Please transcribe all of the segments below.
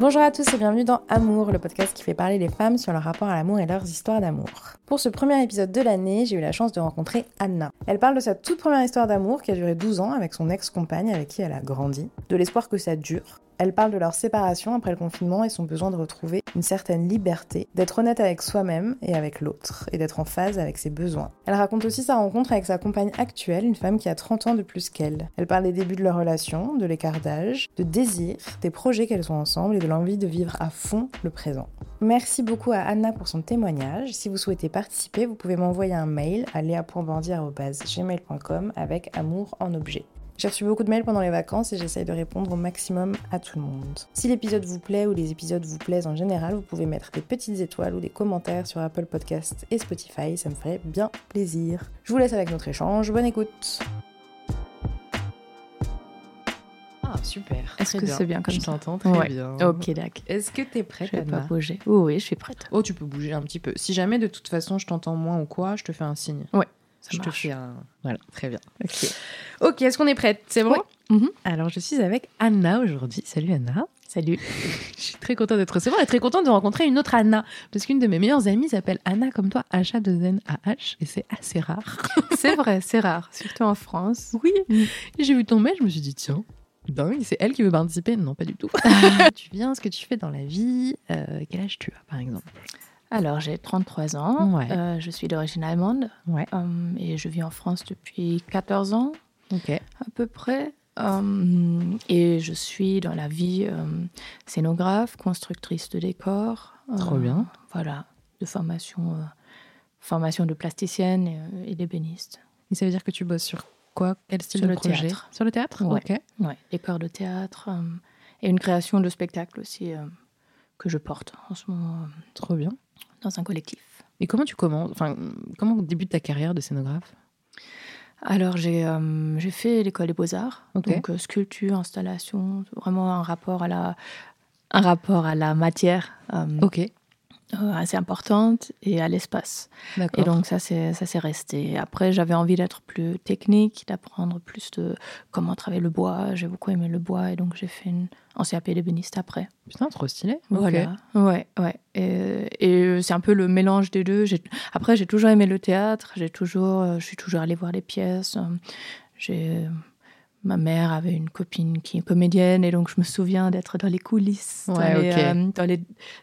Bonjour à tous et bienvenue dans Amour, le podcast qui fait parler les femmes sur leur rapport à l'amour et leurs histoires d'amour. Pour ce premier épisode de l'année, j'ai eu la chance de rencontrer Anna. Elle parle de sa toute première histoire d'amour qui a duré 12 ans avec son ex-compagne avec qui elle a grandi, de l'espoir que ça dure. Elle parle de leur séparation après le confinement et son besoin de retrouver une certaine liberté, d'être honnête avec soi-même et avec l'autre, et d'être en phase avec ses besoins. Elle raconte aussi sa rencontre avec sa compagne actuelle, une femme qui a 30 ans de plus qu'elle. Elle parle des débuts de leur relation, de l'écart d'âge, de désir, des projets qu'elles ont ensemble et de l'envie de vivre à fond le présent. Merci beaucoup à Anna pour son témoignage. Si vous souhaitez participer, vous pouvez m'envoyer un mail à lea.bandier.gmail.com avec amour en objet. J'ai reçu beaucoup de mails pendant les vacances et j'essaye de répondre au maximum à tout le monde. Si l'épisode vous plaît ou les épisodes vous plaisent en général, vous pouvez mettre des petites étoiles ou des commentaires sur Apple Podcasts et Spotify, ça me ferait bien plaisir. Je vous laisse avec notre échange, bonne écoute Ah, super. Est-ce que c'est bien comme Je ça t'entends très Ouais. bien. Ok, d'accord. Est-ce que t'es prête, Je vais pas bouger. Oui, oui, je suis prête. Oh, tu peux bouger un petit peu. Si jamais, de toute façon, je t'entends moins ou quoi, je te fais un signe. Ouais, ça je te marche. fais un... Voilà, très bien. Ok. Ok, est-ce qu'on est prête C'est bon? Mhm. Alors, je suis avec Anna aujourd'hui. Salut, Anna. Salut. Je suis très contente de te recevoir et très contente de rencontrer une autre Anna. Parce qu'une de mes meilleures amies s'appelle Anna comme toi, H-A-2-N-A-H, et c'est assez rare. C'est vrai, c'est rare, surtout en France. Oui. Et j'ai vu ton mail, je me suis dit, tiens, dingue, c'est elle qui veut participer? Non, pas du tout. tu viens, ce que tu fais dans la vie, euh, quel âge tu as, par exemple? Alors, j'ai 33 ans. Ouais. Euh, je suis d'origine allemande. Ouais. Euh, et je vis en France depuis 14 ans, à peu près. Euh, et je suis dans la vie scénographe, constructrice de décors. Trop bien. Voilà, de formation, formation de plasticienne et, et d'ébéniste. Et ça veut dire que tu bosses sur quoi? Quel style Sur de le projet? théâtre. Sur le théâtre? Ouais. Ok. Ouais, décors de théâtre et une création de spectacle aussi que je porte en ce moment Trop bien. Dans un collectif. Et comment tu commences Enfin, comment débute ta carrière de scénographe? Alors j'ai euh, fait l'école des beaux-arts, donc euh, sculpture, installation, vraiment un rapport à la, un rapport à la matière euh, Ok. Euh, assez importante et à l'espace. Et donc ça c'est ça s'est resté. Après j'avais envie d'être plus technique, d'apprendre plus de comment travailler le bois. J'ai beaucoup aimé le bois et donc j'ai fait une en CAP d'ébéniste après. Putain, trop stylé. Voilà. Ouais, ouais. Et, et c'est un peu le mélange des deux. Après, j'ai toujours aimé le théâtre. J'ai toujours, euh, je suis toujours allée voir les pièces. Euh, J'ai, ma mère avait une copine qui est comédienne et donc je me souviens d'être dans les coulisses, dans, les, euh, dans, les,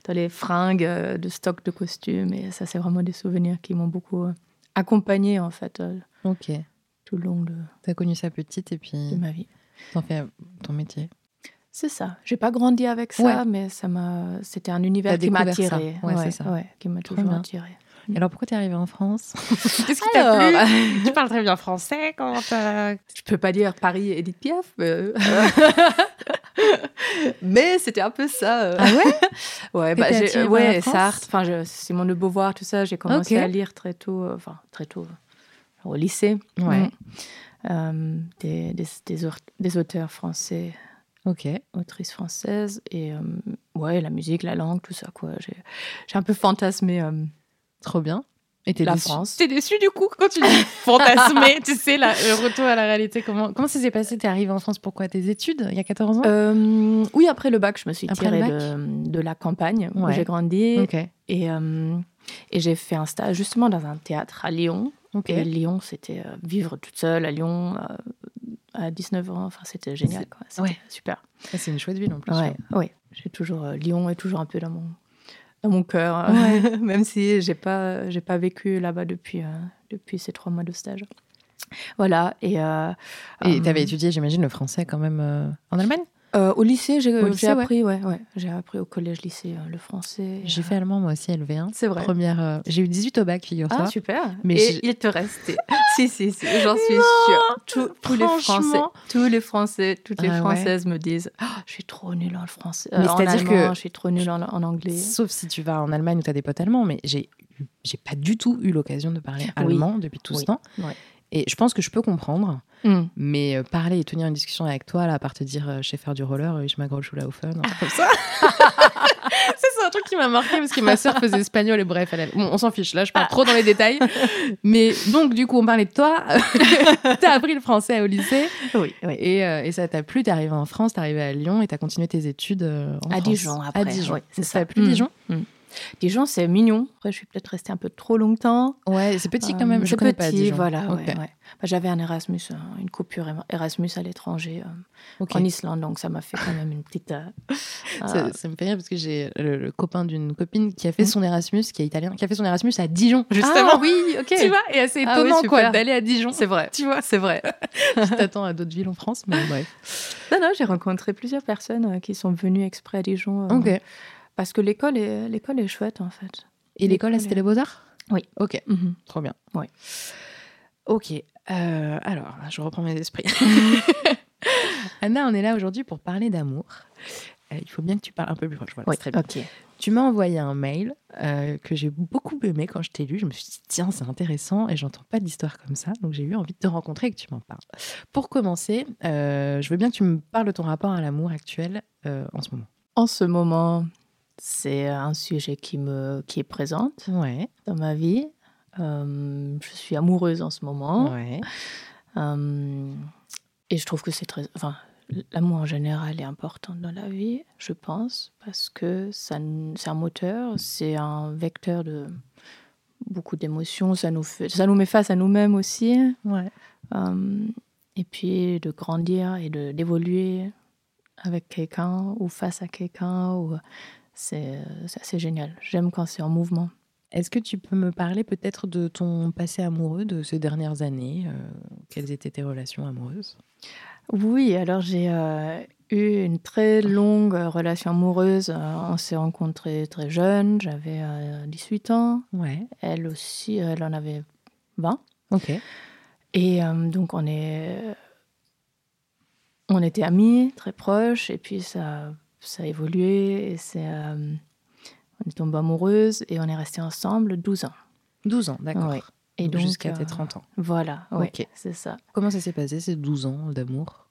dans les fringues euh, de stock de costumes. Et ça, c'est vraiment des souvenirs qui m'ont beaucoup euh, accompagnée en fait Ok. tout le long de, T'as connu ça petite et de puis ma vie. t'en fais ton métier. C'est ça. J'ai pas grandi avec ça, Ouais. mais ça m'a. C'était un univers qui m'a attiré. Ouais, c'est ça. Qui m'a toujours attiré. Et alors pourquoi t'es arrivée en France Qu'est-ce qui t'a plu? Tu parles très bien français. Comment t'as Je peux pas dire Paris et Edith Piaf, mais, mais c'était un peu ça. euh. Ah ouais? Ouais, bah, j'ai- ouais, Sartre, enfin, je- Simone de Beauvoir, tout ça, j'ai commencé à lire très tôt, euh, enfin, très tôt, euh, au lycée. Ouais. Mm. Euh, des, des, des aut- des auteurs français, Ok. autrices françaises, et euh, ouais, la musique, la langue, tout ça, quoi. J'ai j'ai un peu fantasmé euh, Trop bien. Et t'es la déçue France. T'es déçue du coup quand tu dis fantasmer, tu sais, la- le retour à la réalité. Comment, comment ça s'est passé? T'es arrivée en France pourquoi Tes études il y a 14 ans? Euh, oui, après le bac, je me suis Après tirée de, de la campagne où Ouais. j'ai grandi. Et, euh, et j'ai fait un stage justement dans un théâtre à Lyon. Ok. Et Lyon, c'était euh, vivre toute seule à Lyon à 19 ans. Enfin, c'était génial. C'était ouais. super. C'est une chouette ville en plus. Ouais, ouais. J'ai toujours euh, Lyon est toujours un peu dans mon dans mon cœur. Ouais. même si j'ai pas j'ai pas vécu là-bas depuis euh, depuis ces trois mois de stage. Voilà. Et euh, Et euh, t'avais étudié, j'imagine, le français quand même euh, en Allemagne? Euh, au lycée, j'ai lycée, ouais. appris, ouais, ouais, j'ai appris au collège, lycée, euh, le français. J'ai euh, fait allemand moi aussi, LV1. C'est vrai. Première, euh, j'ai eu 18 au bac, figure-toi. Ah, super. Mais Et il te restait. si, si, si, j'en suis sûre. Tous- tous les Français, tous les Français, toutes les Ah ouais. Françaises me disent Ah, Je suis trop nulle en français. Mais euh, c'est-à-dire que- Je suis trop nulle en, en anglais. Sauf si tu vas en Allemagne où tu as des potes allemands, mais j'ai j'ai pas du tout eu l'occasion de parler Oui. allemand depuis tout ce temps. Ouais. Et je pense que je peux comprendre, Hmm. mais euh, parler et tenir une discussion avec toi, là, à part te dire euh, je sais faire du roller, euh, je m'agrole au fun, un truc comme ça. Ça, c'est un truc qui m'a marqué parce que ma sœur faisait espagnol et bref, elle, bon, on s'en fiche, là, je pars trop dans les détails. Mais donc, du coup, on parlait de toi. T'as appris le français au lycée Oui, oui. et, euh, et ça t'a plu. T'es arrivé en France, t'es arrivé à Lyon et t'as continué tes études euh, en À France. Dijon, après, À Dijon. oui, c'est ça ça. plu, Mm. Dijon Dijon, c'est mignon. Après, je suis peut-être restée un peu trop longtemps. Ouais, c'est petit quand Euh, même. Je c'est connais petit, pas Dijon. voilà. Ouais, ouais. Bah, J'avais un Erasmus, euh, une coupure Erasmus à l'étranger, euh, en Islande, donc ça m'a fait quand même une petite. euh, Ça, euh, ça me fait rire parce que j'ai le, le copain d'une copine qui a fait Mhm. son Erasmus, qui est italien, qui a fait son Erasmus à Dijon, justement. Ah oui, ok. Tu vois, et assez Ah oui, étonnant quoi super. d'aller à Dijon. C'est vrai. Tu vois, C'est vrai. t'attends à d'autres villes en France, mais bref. Non, non, j'ai rencontré plusieurs personnes euh, qui sont venues exprès à Dijon. euh, Ok. Parce que l'école est, l'école est chouette, en fait. Et l'école, c'était les Beaux-Arts? Oui. Ok, Mhm. trop bien. Oui. Ok, euh, alors, je reprends mes esprits. Anna, on est là aujourd'hui pour parler d'amour. Euh, il faut bien que tu parles un peu plus proche. Voilà, Oui, très bien. ok. Tu m'as envoyé un mail euh, que j'ai beaucoup aimé quand je t'ai lu. Je me suis dit, tiens, c'est intéressant et j'entends pas d'histoire comme ça. Donc j'ai eu envie de te rencontrer et que tu m'en parles. Pour commencer, euh, je veux bien que tu me parles de ton rapport à l'amour actuel euh, en ce moment. En ce moment, c'est un sujet qui, me, qui est présente Ouais. dans ma vie. Euh, je suis amoureuse en ce moment. Ouais. Euh, et je trouve que c'est très. Enfin, l'amour en général est important dans la vie, je pense, parce que c'est un moteur, c'est un vecteur de beaucoup d'émotions. Ça nous, fait, ça nous met face à nous-mêmes aussi. Ouais. Euh, et puis de grandir et d'évoluer avec quelqu'un ou face à quelqu'un. Ou... C'est c'est assez génial. J'aime quand c'est en mouvement. Est-ce que tu peux me parler peut-être de ton passé amoureux de ces dernières années euh, Quelles étaient tes relations amoureuses? Oui, alors j'ai euh, eu une très longue euh, relation amoureuse. Euh, on s'est rencontrés très jeunes, j'avais euh, 18 ans. Ouais. Elle aussi, elle en avait 20. Ok. Et euh, donc on est, on était amis, très proches, et puis ça, ça a évolué, et c'est, euh, on est tombé amoureuse, et on est resté ensemble 12 ans. 12 ans, d'accord. Ouais. Et Donc jusqu'à euh, tes 30 ans. Voilà, ouais, Ok. c'est ça. Comment ça s'est passé ces 12 ans d'amour?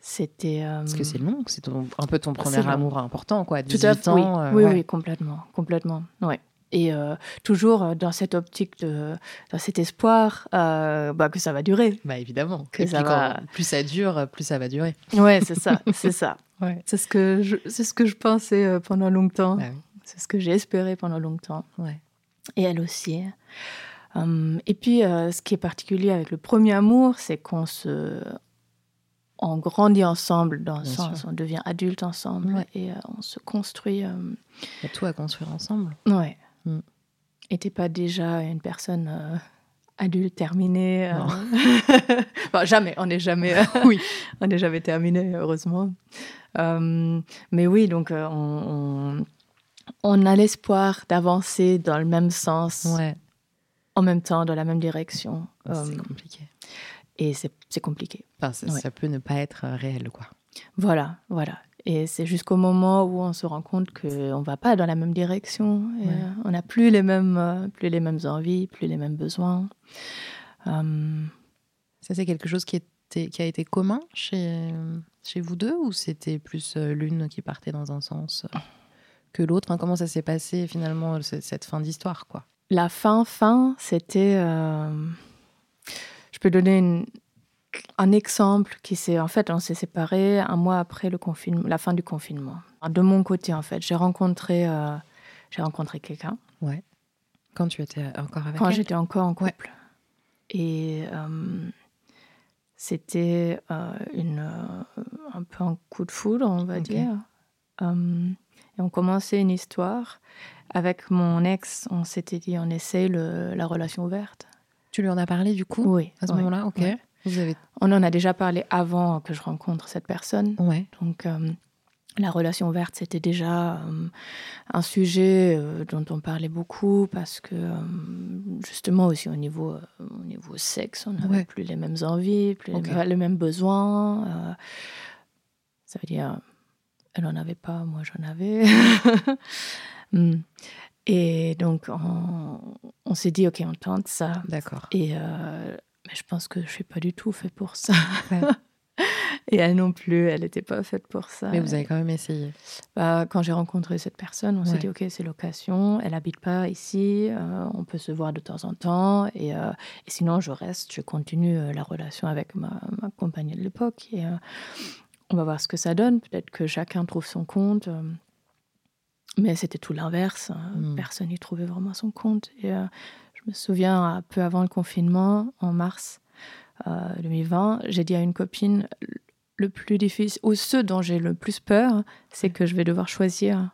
C'était. euh, Parce que c'est long, c'est ton- un peu ton premier amour important, quoi. Tout 18 à fait, ans. oui, euh, oui, ouais. oui, complètement, complètement, ouais. Et euh, toujours euh, dans cette optique de, dans cet espoir euh, bah, que ça va durer. Bah évidemment. Que ça va- plus ça dure, plus ça va durer. Ouais, c'est ça, c'est ça. Ouais. C'est ce que je, c'est ce que je pensais euh, pendant longtemps. Bah oui. C'est ce que j'ai espéré pendant longtemps. Ouais. Et elle aussi. Hum, et puis, euh, ce qui est particulier avec le premier amour, c'est qu'on se, on grandit ensemble dans le sens, sûr. on devient adulte ensemble Ouais. et euh, on se construit. euh, Il y a tout à construire ensemble. Ouais. Mm. Et t'es pas déjà une personne euh, adulte terminée euh, jamais, on n'est jamais, euh, Oui. on n'est jamais terminé, heureusement. Euh, mais oui, donc euh, on, on, on a l'espoir d'avancer dans le même sens, Ouais. en même temps, dans la même direction. C'est Euh, compliqué. et c'est compliqué. Enfin, ça, ouais. ça peut ne pas être réel, quoi. Voilà, voilà. Et c'est jusqu'au moment où on se rend compte qu'on ne va pas dans la même direction. Ouais. euh, on n'a plus, les mêmes, euh, plus les mêmes envies, plus les mêmes besoins. Euh, Ça, c'est quelque chose qui, était, qui a été commun chez, chez vous deux ou c'était plus euh, l'une qui partait dans un sens que l'autre? Enfin, Comment ça s'est passé finalement, ce- cette fin d'histoire, quoi? La fin, fin, c'était. euh, je peux donner une- un exemple qui s'est. En fait, on s'est séparés un mois après le confinement, la fin du confinement. De mon côté, en fait, j'ai rencontré, euh, j'ai rencontré quelqu'un Quand tu étais encore avec quand j'étais encore en Ouais. couple. Et euh, c'était euh, une, euh, un peu un coup de foudre, on va dire. Euh, et on commençait une histoire. Avec mon ex, on s'était dit on essaye le- la relation ouverte. Tu lui en as parlé du coup? Oui. à ce ouais, moment-là Ok. ouais. Vous avez. On en a déjà parlé avant que je rencontre cette personne. Ouais. Donc, euh, la relation ouverte, c'était déjà euh, un sujet euh, dont on parlait beaucoup parce que, justement, aussi au niveau, au niveau sexe, on n'avait Ouais. plus les mêmes envies, plus les Ok. mêmes- les, mêmes besoins. ça veut dire, elle n'en avait pas, moi j'en avais. Hmm. Et donc, on, on s'est dit, OK, on tente ça. D'accord. Et euh, mais je pense que je suis pas du tout fait pour ça. Ouais. Et elle non plus, elle n'était pas faite pour ça. Mais vous avez quand même essayé. Bah, quand j'ai rencontré cette personne, on s'est dit ok, c'est location, elle habite pas ici, euh, on peut se voir de temps en temps, et, euh, et sinon je reste, je continue euh, la relation avec ma, ma compagne de l'époque, et on va voir ce que ça donne. Peut-être que chacun trouve son compte, mais c'était tout l'inverse. hein. Mm. Personne n'y trouvait vraiment son compte. Et me souviens, un peu avant le confinement, en mars euh, 2020, j'ai dit à une copine le plus difficile, ou ce dont j'ai le plus peur, c'est que je vais devoir choisir.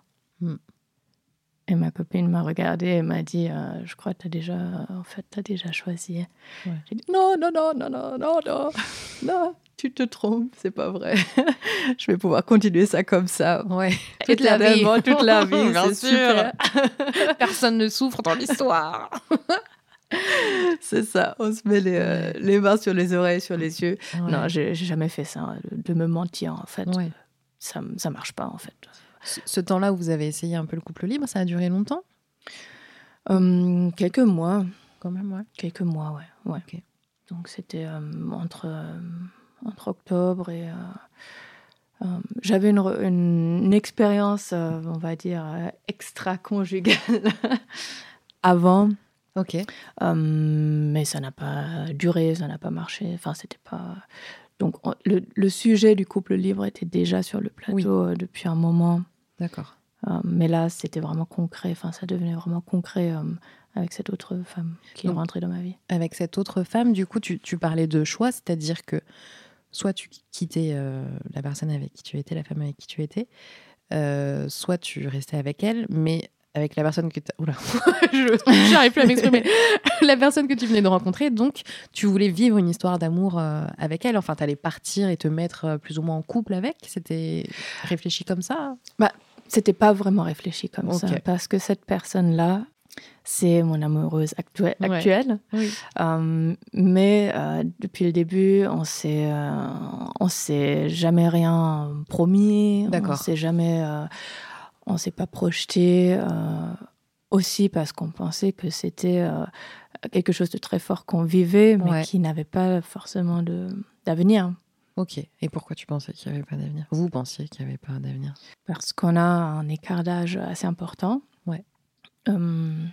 Et ma copine m'a regardée et m'a dit euh, Je crois que tu as déjà, en fait, t'as déjà choisi. Ouais. J'ai dit Non, non, non, non, non, non, non, non, tu te trompes, c'est pas vrai. je vais pouvoir continuer ça comme ça. Ouais. Toute la vie. Toute la vie, Bien sûr. super. Personne ne souffre dans l'histoire. C'est ça, on se met les, euh, les mains sur les oreilles, sur les yeux. Ouais. Non, j'ai jamais fait ça, de de me mentir en fait. Ouais. Ça, ça marche pas en fait. Ce, ce temps-là où vous avez essayé un peu le couple libre, ça a duré longtemps? Hum, quelques mois, quand même, ouais. quelques mois, ouais. Donc c'était euh, entre, euh, entre octobre et. euh, J'avais une, une, une expérience, euh, on va dire, euh, extra-conjugale avant, Ok. mais ça n'a pas duré, ça n'a pas marché. Enfin, c'était pas. Donc on- le, le sujet du couple libre était déjà sur le plateau Oui. euh, depuis un moment. D'accord. Euh, mais là, c'était vraiment concret. Enfin, ça devenait vraiment concret euh, avec cette autre femme qui est rentrée dans ma vie. Avec cette autre femme, du coup, tu, tu parlais de choix, c'est-à-dire que soit tu quittais euh, la personne avec qui tu étais, la femme avec qui tu étais, soit tu restais avec elle, mais avec la personne que tu Oula, je n'arrive plus à m'exprimer. la personne que tu venais de rencontrer, donc tu voulais vivre une histoire d'amour euh, avec elle. Enfin, tu allais partir et te mettre euh, plus ou moins en couple avec. C'était réfléchi comme ça? C'était pas vraiment réfléchi comme ça, Ok. parce que cette personne-là, c'est mon amoureuse Ouais. actuelle. Oui. Euh, mais euh, depuis le début, on s'est, euh, on s'est jamais rien promis. On D'accord. s'est jamais, on s'est pas projeté. euh, aussi parce qu'on pensait que c'était euh, quelque chose de très fort qu'on vivait, mais Ouais. qui n'avait pas forcément de, d'avenir. Ok. Et pourquoi tu pensais qu'il n'y avait pas d'avenir? Vous pensiez qu'il n'y avait pas d'avenir? Parce qu'on a un écart d'âge assez important. Ouais. Euh,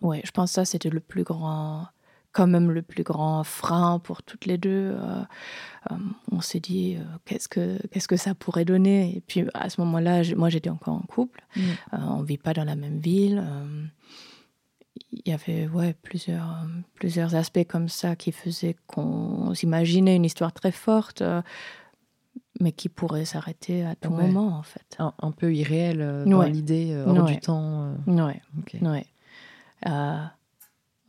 ouais, je pense que ça, c'était le plus grand, quand même le plus grand frein pour toutes les deux. Euh, euh, on s'est dit, euh, qu'est-ce, que, qu'est-ce que ça pourrait donner? Et puis à ce moment-là, moi, j'étais encore en couple. Mm. Euh, on ne vit pas dans la même ville. Il y avait ouais, plusieurs, plusieurs aspects comme ça qui faisaient qu'on s'imaginait une histoire très forte, mais qui pourrait s'arrêter à tout Ouais. moment, en fait. un, un peu irréel dans Ouais. l'idée, hors Ouais. du temps. Ouais, ouais.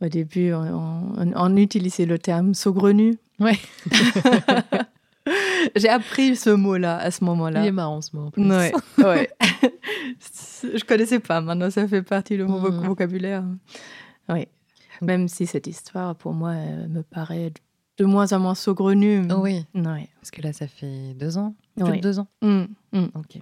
Euh, au début, on, on- on utilisait le terme saugrenu. Ouais. J'ai appris ce mot-là à ce moment-là. Il est marrant ce mot en plus. Ouais, ouais. Je connaissais pas. Maintenant, ça fait partie de mon Mhm. vocabulaire. Oui. Même si cette histoire, pour moi, elle me paraît de moins en moins saugrenue. Oh oui, Ouais. parce que là, ça fait deux ans, plus de deux ans. Mm, mm. Ok.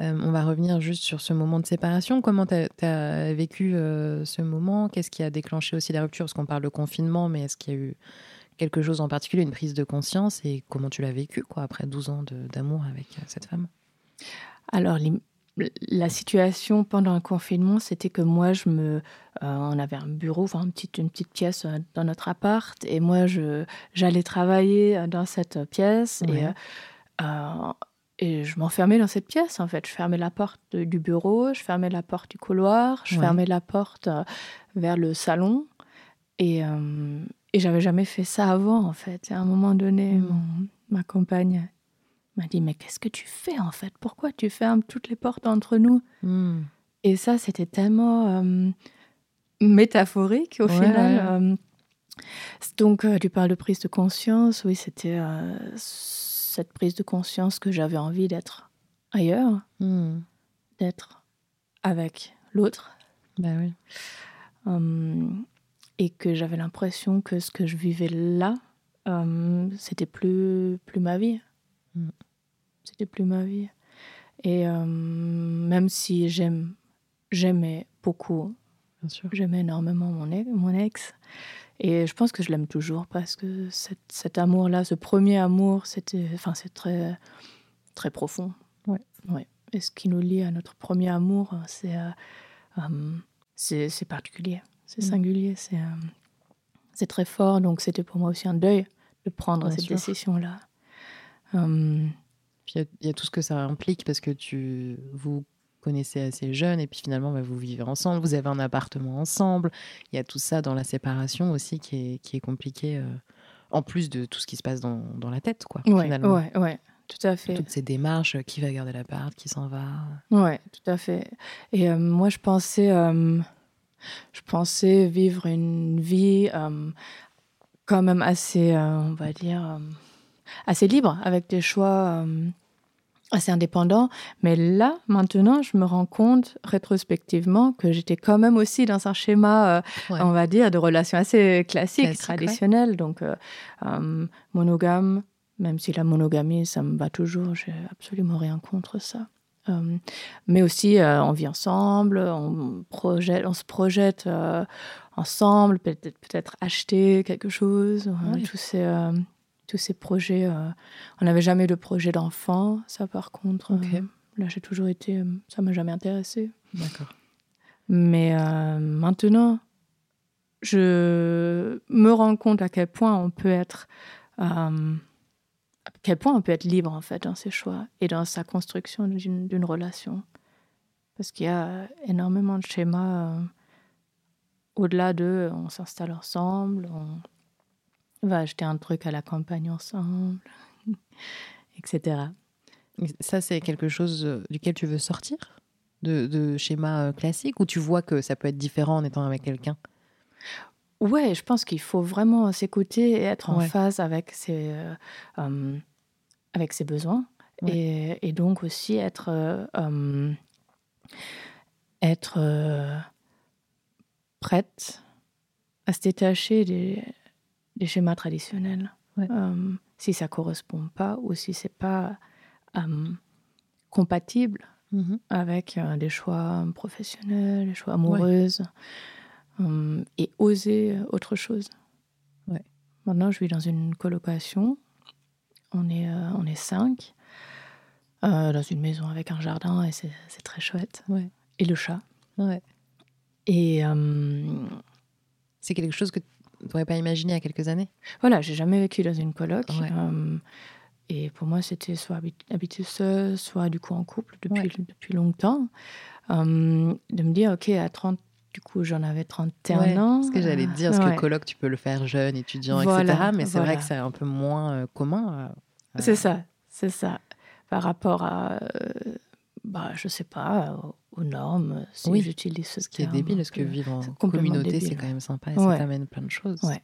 Euh, on va revenir juste sur ce moment de séparation. Comment tu as, vécu euh, ce moment? Qu'est-ce qui a déclenché aussi la rupture? Parce qu'on parle de confinement, mais est-ce qu'il y a eu quelque chose en particulier, une prise de conscience? Et comment tu l'as vécu quoi, après 12 ans d'amour avec euh, cette femme? Alors, les- la situation pendant le confinement, c'était que moi, je me, euh, on avait un bureau, enfin une petite, une petite pièce dans notre appart, et moi, je, j'allais travailler dans cette pièce, et, Ouais. euh, et je m'enfermais dans cette pièce, en fait. Je fermais la porte du bureau, je fermais la porte du couloir, je Ouais. fermais la porte euh, vers le salon, et, euh, et j'avais jamais fait ça avant, en fait. Et à un moment donné, Mm. mon- ma compagne m'a dit mais qu'est-ce que tu fais en fait? Pourquoi tu fermes toutes les portes entre nous? Hmm. Et ça, c'était tellement euh, métaphorique au Ouais, final. ouais. euh, Donc, euh, tu parles de prise de conscience. Oui, c'était cette prise de conscience que j'avais envie d'être ailleurs, Hmm. d'être avec l'autre. Bah oui. Hum, et que j'avais l'impression que ce que je vivais là, hum, c'était plus, plus ma vie. Mm. C'était plus ma vie. Et hum, même si j'aime, j'aimais beaucoup, j'aimais énormément mon ex, mon ex. Et je pense que je l'aime toujours parce que cet, cet amour-là, ce premier amour, c'était, enfin, c'est très, très profond. Ouais. ouais. Et ce qui nous lie à notre premier amour, c'est, euh, hum, c'est, particulier, c'est Mm. singulier, c'est, euh, c'est très fort. Donc c'était pour moi aussi un deuil de prendre Bien cette décision-là. Hum, il y y, a tout ce que ça implique parce que tu vous connaissez assez jeune et puis finalement bah, vous vivez ensemble, vous avez un appartement ensemble. Il y a tout ça dans la séparation aussi qui est, qui est compliqué euh, en plus de tout ce qui se passe dans, dans la tête quoi. ouais, finalement. ouais, ouais, tout à fait. Toutes ces démarches, euh, qui va garder l'appart, qui s'en va. Ouais, tout à fait. Et euh, moi, je pensais, euh, je pensais vivre une vie quand même assez, on va dire, assez libre, avec des choix assez indépendants. Mais là, maintenant, je me rends compte rétrospectivement que j'étais quand même aussi dans un schéma, euh, Ouais. on va dire, de relations assez classiques, Classique, ouais. traditionnelles. Donc, euh, euh, monogame, même si la monogamie, ça me va toujours, j'ai absolument rien contre ça. Mais aussi, on vit ensemble, on, projette, on se projette ensemble, peut-être acheter quelque chose, Ouais. tous, ces, tous ces projets. euh, on n'avait jamais de projet d'enfant, ça par contre. Euh, là, j'ai toujours été. euh, ça m'a jamais intéressé. D'accord. Mais maintenant, je me rends compte à quel point on peut être, euh, à quel point on peut être libre en fait dans ses choix et dans sa construction d'une d'une relation, parce qu'il y a énormément de schémas euh, au-delà de, on s'installe ensemble, on va acheter un truc à la campagne ensemble, etc. Et Ça, c'est quelque chose euh, duquel tu veux sortir de, de schéma euh, classique ou tu vois que ça peut être différent en étant avec quelqu'un? Ouais, je pense qu'il faut vraiment s'écouter et être en Ouais. phase avec ses, euh, avec ses besoins. Ouais. Et, et donc aussi être, euh, être euh, prête à se détacher des, des schémas traditionnels. Ouais. Euh, si ça correspond pas ou si c'est pas euh, compatible avec euh, des choix professionnels, des choix amoureuses, euh, et oser autre chose. Ouais. Maintenant, je vis dans une colocation. On est, euh, on est cinq, euh, dans une maison avec un jardin, et c'est très chouette. Ouais. Et le chat. Ouais. Et euh, C'est quelque chose que tu n'aurais pas imaginé il y a quelques années voilà, j'ai jamais vécu dans une coloc. Ouais. euh, et pour moi, c'était soit habit- habiter seul, soit du coup en couple depuis, Ouais. depuis longtemps. Euh, de me dire, OK, à 30, du coup, j'en avais 31 Ouais, ans. Ce que j'allais te dire, parce que coloc, tu peux le faire jeune, étudiant, Voilà, etc. Mais c'est voilà. vrai que c'est un peu moins euh, commun. C'est ça, c'est ça. Par rapport à, bah, je sais pas, aux, normes, si Oui. j'utilise ce Ce qui est débile, parce que peu. vivre en communauté, c'est quand même sympa et Ouais. ça t'amène plein de choses. Ouais.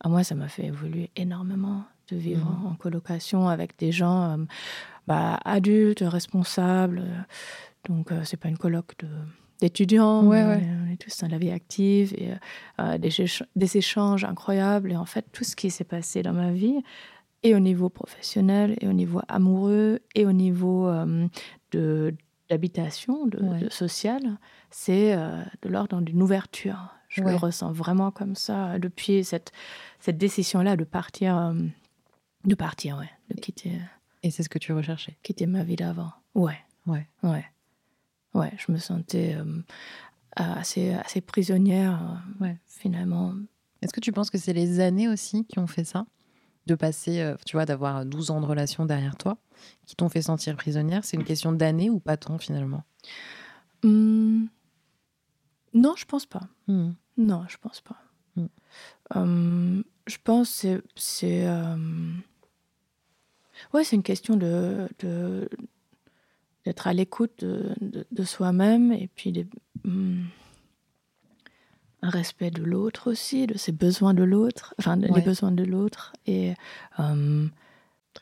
À moi, ça m'a fait évoluer énormément de vivre Mhm. en colocation avec des gens euh, bah, adultes, responsables. euh, Donc, euh, c'est pas une coloc de d'étudiants, Ouais, mais ouais. on est tous dans la vie active et euh, des, éch- des échanges incroyables. Et en fait, tout ce qui s'est passé dans ma vie, et au niveau professionnel, et au niveau amoureux, et au niveau euh, de d'habitation, de, Ouais. de social, c'est euh, de l'ordre d'une ouverture. Je Ouais. le ressens vraiment comme ça depuis cette, cette décision-là de partir, euh, de partir, ouais, de quitter, Et c'est ce que tu recherchais? quitter ma vie d'avant. Ouais, Ouais. ouais, ouais. Je me sentais euh, assez, assez prisonnière, Ouais. finalement. Est-ce que tu penses que c'est les années aussi qui ont fait ça? De passer, euh, tu vois, d'avoir 12 ans de relation derrière toi, qui t'ont fait sentir prisonnière C'est une question d'années ou pas tant finalement? Hum, non, je pense pas. Hmm. Non, je pense pas. Mm. Hum, je pense que c'est. c'est euh, Ouais, c'est une question de. d'être à l'écoute de, de- de soi-même et puis de, hum, un respect de l'autre aussi, de ses besoins de l'autre, enfin les besoins de l'autre. Et euh,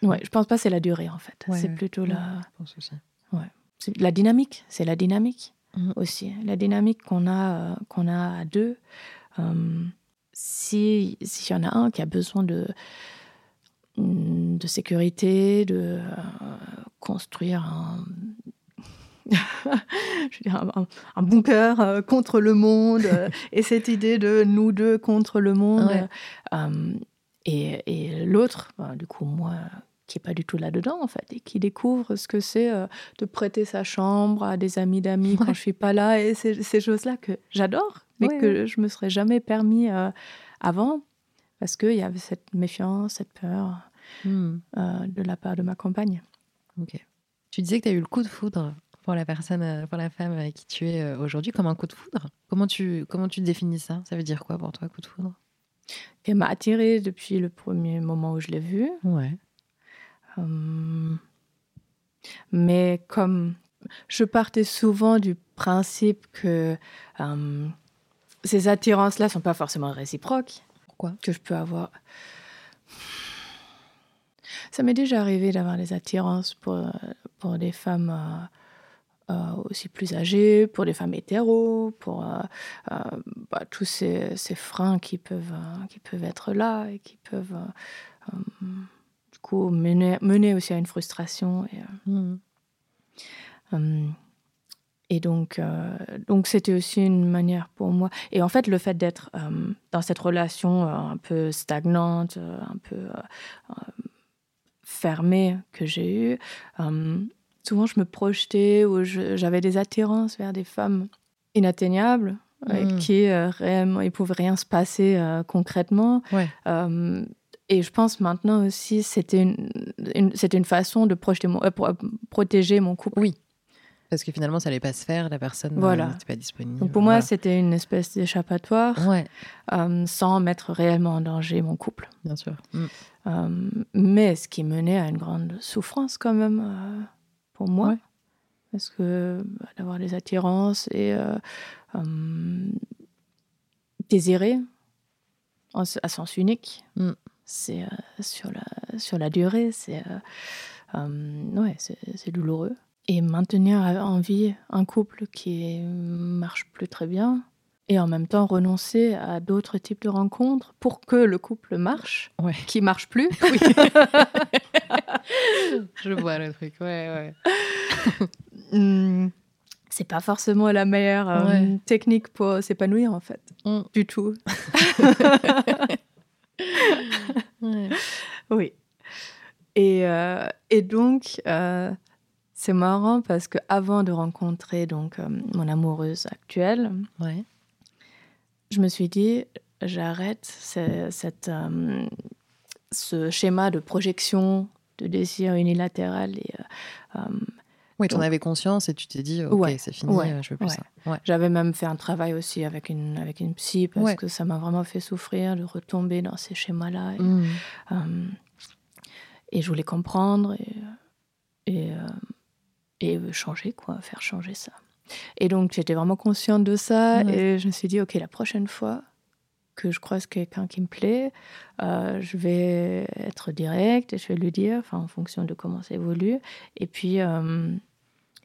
ouais, je pense pas c'est la durée en fait. c'est plutôt la. Je pense aussi. Ouais. La dynamique, c'est la dynamique mhm. aussi. La dynamique qu'on a, euh, qu'on a à deux. Euh, si s'il y en a un qui a besoin de de sécurité, de euh, construire un je veux dire, un, bunker euh, contre le monde, euh, et cette idée de nous deux contre le monde. Euh, et, et l'autre, bah, du coup, moi, qui n'est pas du tout là-dedans, en fait, et qui découvre ce que c'est de prêter sa chambre à des amis d'amis quand je suis pas là, et ces, ces choses-là que j'adore, mais que je me serais jamais permis avant, parce qu'il y avait cette méfiance, cette peur hmm. de la part de ma compagne. Ok. Tu disais que tu as eu le coup de foudre pour la personne, euh, pour la femme avec qui tu es euh, aujourd'hui comme un coup de foudre? Comment tu, comment tu définis ça? Ça veut dire quoi pour toi, coup de foudre? Elle m'a attirée depuis le premier moment où je l'ai vue. Ouais. Hum. mais comme je partais souvent du principe que hum, ces attirances-là sont pas forcément réciproques. Pourquoi? Que je peux avoir. Ça m'est déjà arrivé d'avoir des attirances pour, pour des femmes euh, euh, aussi plus âgées, pour les femmes hétéros, pour euh, euh, bah, tous ces, ces, freins qui peuvent, qui peuvent être là et qui peuvent du coup mener, mener aussi à une frustration. Et, mmh. et donc, donc c'était aussi une manière pour moi. Et en fait, le fait d'être dans cette relation un peu stagnante, un peu fermée que j'ai eue, souvent je me projetais ou j'avais des attirances vers des femmes inatteignables avec hmm. qui euh, réellement il pouvait rien se passer euh, concrètement. Euh, et je pense maintenant aussi c'était une, c'était une façon de projeter mon, pour, protéger mon couple. Oui. Parce que finalement, ça n'allait pas se faire, la personne n'était pas disponible. Donc pour moi, c'était une espèce d'échappatoire, sans mettre réellement en danger mon couple. Bien sûr. Hmm. mais ce qui menait à une grande souffrance quand même pour moi. Parce que bah, d'avoir des attirances et euh, hum, désirer à sens unique, mm. c'est euh, sur, la, sur la durée, c'est euh, ouais, c'est douloureux. Et maintenir en vie un couple qui marche plus très bien, et en même temps renoncer à d'autres types de rencontres pour que le couple marche, ouais. qui marche plus. Oui. Je vois le truc, ouais, ouais. Hmm. c'est pas forcément la meilleure euh, technique pour s'épanouir en fait, mm. du tout. Oui. Et, euh, et donc, euh, c'est marrant parce que avant de rencontrer donc mon amoureuse actuelle, ouais je me suis dit, j'arrête cette, euh, ce schéma de projection, de désir unilatéral. Et, euh, oui, tu en avais conscience et tu t'es dit, ok, c'est fini, je veux plus ça. J'avais même fait un travail aussi avec une, avec une psy parce que ça m'a vraiment fait souffrir de retomber dans ces schémas-là. Et, mmh. euh, et, je voulais comprendre et, et, et changer, quoi, faire changer ça. Et donc, j'étais vraiment consciente de ça. Et je me suis dit, OK, la prochaine fois que je croise quelqu'un qui me plaît, euh, je vais être directe et je vais lui dire, enfin, en fonction de comment ça évolue. Et puis, euh,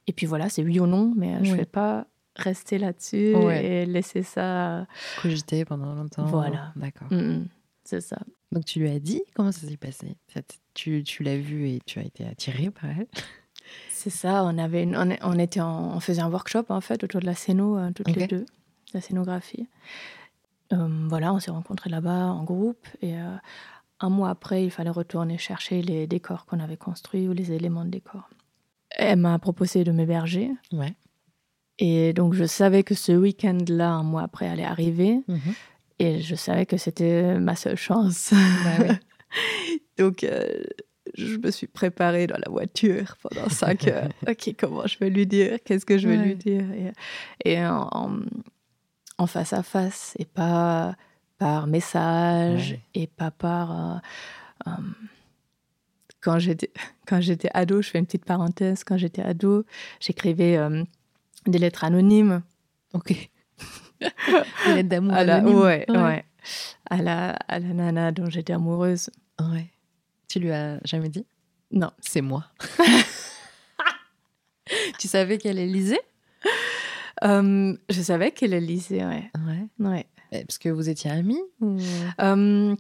et puis voilà, c'est oui ou non, mais je ne vais pas rester là-dessus et laisser ça. Cogiter pendant longtemps. Voilà. D'accord. Mm, mm. c'est ça. Donc, tu lui as dit comment ça s'est passé? Tu, tu l'as vu et tu as été attirée par elle? C'est ça, on, avait on, était on faisait un workshop en fait autour de la scéno, euh, toutes les deux, la scénographie. Euh, voilà, on s'est rencontrés là-bas en groupe et euh, un mois après, il fallait retourner chercher les décors qu'on avait construits ou les éléments de décor. Elle m'a proposé de m'héberger. Ouais. Et donc, je savais que ce week-end-là, un mois après, allait arriver. Mhm. Et je savais que c'était ma seule chance. Bah donc, je me suis préparée dans la voiture pendant cinq heures. ok, comment je vais lui dire? Qu'est-ce que je vais lui dire? Et, en, face à face, et pas par message, et pas par. Euh, euh, quand j'étais quand j'étais ado, je fais une petite parenthèse. Quand j'étais ado, j'écrivais euh, des lettres anonymes. Ok. Une lettre d'amour ouais, ouais. À la, à la nana dont j'étais amoureuse. Ouais. Tu lui as jamais dit? Non. C'est moi. tu savais qu'elle est lisée Euh, je savais qu'elle le lisait, ouais. Ouais. ouais. Eh, Parce que vous étiez amis ou... Euh,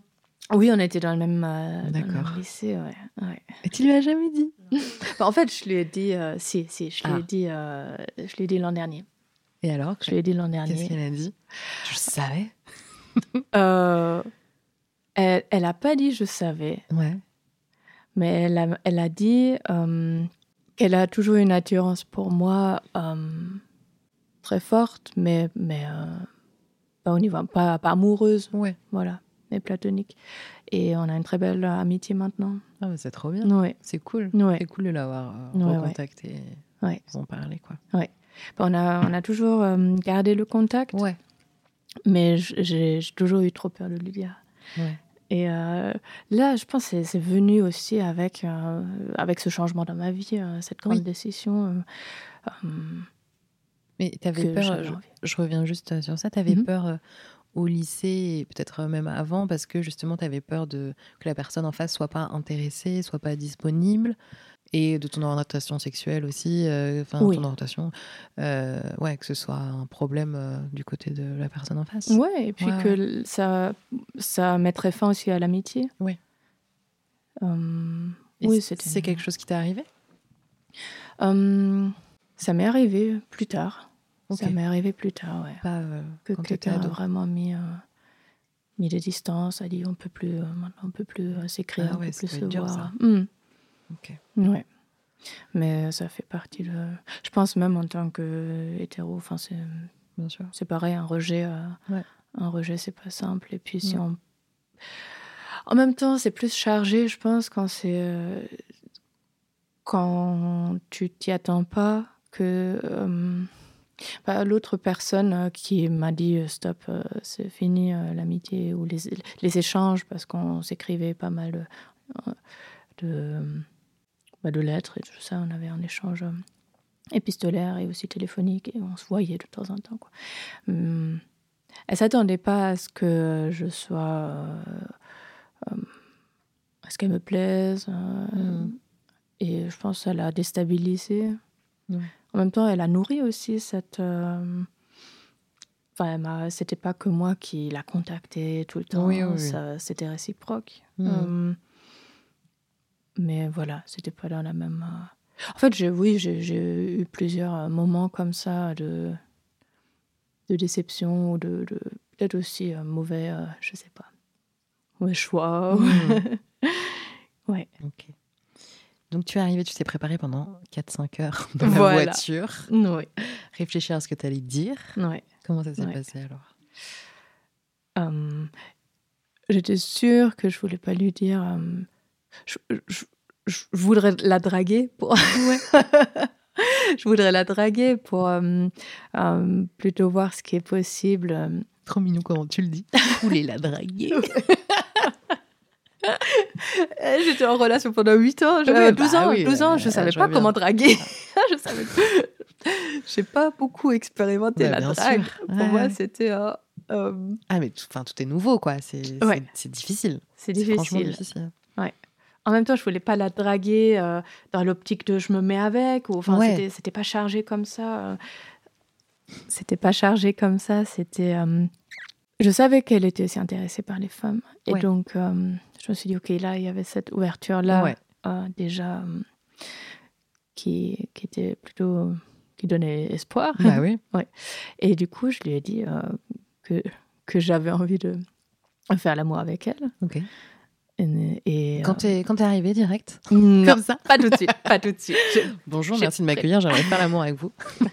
oui, on était dans le même, euh, dans le même D'accord. lycée, ouais. ouais. Et tu lui as jamais dit? Bah, en fait, je lui ai dit, euh, si, si, je lui Ah. ai dit, euh, je lui ai dit l'an dernier. Et alors? Je lui ai dit l'an Qu'est-ce dernier. qu'elle a dit? Je savais. Elle, elle a pas dit je savais, Ouais. Mais elle a, elle a dit euh, qu'elle a toujours une attirance pour moi euh, très forte, mais, mais euh, pas au niveau, pas, pas amoureuse, Ouais. voilà, mais platonique. Et on a une très belle amitié maintenant. Ah, bah, c'est trop bien. Ouais, C'est cool. ouais. C'est cool de l'avoir euh, Ouais, ouais. recontacté. Ouais. Vous en parler, quoi. On a, on a toujours gardé le contact, Ouais. mais j'ai toujours eu trop peur de lui dire. Ouais. Et euh, là, je pense que c'est- venu aussi avec, euh, avec ce changement dans ma vie, euh, cette grande Oui. décision. Mais tu avais peur, je, reviens juste sur ça, tu avais Mhm. peur au lycée, et peut-être même avant, parce que justement, tu avais peur de, que la personne en face soit pas intéressée, soit pas disponible, et de ton orientation sexuelle aussi, euh, enfin, Oui. ton orientation, euh, ouais, que ce soit un problème euh, du côté de la personne en face. Ouais, et puis Ouais, que ça, ça mettrait fin aussi à l'amitié. Oui. Et oui, c'était. c'est quelque chose qui t'est arrivé? Euh, ça m'est arrivé plus tard. Ça m'est arrivé plus tard, ouais. Pas Que quelqu'un a vraiment mis, mis des distances, a dit on peut plus, maintenant on peut plus s'écrire, Ah on ouais, peut plus se dur, voir. ça. Hmm. Ok. Ouais. Mais ça fait partie de. Je pense même en tant que hétéro, enfin c'est Bien sûr. c'est pareil, un rejet, euh, Ouais. un rejet c'est pas simple. Et puis si Ouais. on. En même temps, c'est plus chargé, je pense, quand c'est. euh, quand tu t'y attends pas, que. euh, bah, L'autre personne euh, qui m'a dit euh, stop, euh, c'est fini euh, l'amitié ou les, les échanges, parce qu'on s'écrivait pas mal euh, de, bah, de lettres et tout ça. On avait un échange euh, épistolaire et aussi téléphonique et on se voyait de temps en temps. Quoi. Hum, elle s'attendait pas à ce que je sois. euh, euh, à ce qu'elle me plaise. euh, Mhm. Et je pense qu'elle a déstabilisé. En même temps, elle a nourri aussi cette. Enfin, c'était pas que moi qui la contactais tout le temps. Oui, oui, C'était réciproque. Euh, mais voilà, c'était pas dans la même. euh, En fait, j'ai, oui, j'ai, j'ai eu plusieurs euh, moments comme ça de, de déception ou de, de- peut-être aussi euh, mauvais, euh, je sais pas, mauvais choix. Mhm. ouais. Ok. Donc tu es arrivé, tu t'es préparé pendant 4-5 heures dans la Voilà. voiture, Oui. réfléchir à ce que tu allais dire. Ouais. Comment ça s'est passé alors? Euh, j'étais sûre que je voulais pas lui dire. euh, je, je- je voudrais la draguer pour. je voudrais la draguer pour euh, euh, plutôt voir ce qui est possible. euh. Trop mignon comment tu le dis. Je voulais la draguer. Eh, J'étais en relation pendant 8 ans, j'avais bah 12 ans, oui, 12 ans, je savais pas comment draguer. je savais J'ai pas beaucoup expérimenté Bah, la drague. sûr. Pour Ouais, moi, ouais. c'était euh, euh, Ah mais tout, enfin, tout est nouveau quoi, c'est Ouais. difficile. c'est C'est franchement difficile. difficile. En même temps, je voulais pas la draguer euh, dans l'optique de je me mets avec. Ou, enfin, Ouais. c'était- c'était pas chargé comme ça. euh. C'était pas chargé comme ça. C'était. euh, Je savais qu'elle était aussi intéressée par les femmes. Et Ouais. donc, euh, je me suis dit, OK, là, il y avait cette ouverture-là, Ouais. déjà, qui, qui était plutôt. qui donnait espoir. Bah oui. Et du coup, je lui ai dit que, que j'avais envie de faire l'amour avec elle. Ok. Et, et, Quand t'es quand t'es arrivé direct, euh, non, comme ça. pas tout de suite, pas tout de suite. Je- Bonjour, merci de m'accueillir. J'aimerais faire l'amour avec vous.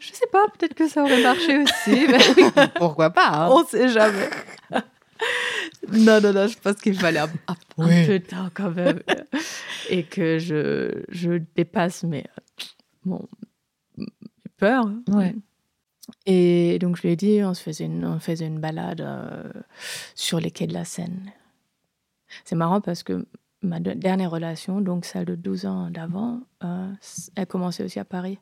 Je sais pas, peut-être que ça aurait marché aussi, mais Pourquoi pas hein on sait jamais. non, non, non, je pense qu'il fallait un, un- un Oui. peu de temps quand même. Et que je, je dépasse mes, mon, mes peurs. Ouais. Et donc je lui ai dit, on se faisait une, on faisait une balade euh, sur les quais de la Seine. C'est marrant parce que ma de- dernière relation, donc celle de 12 ans d'avant, euh, elle commençait aussi à Paris.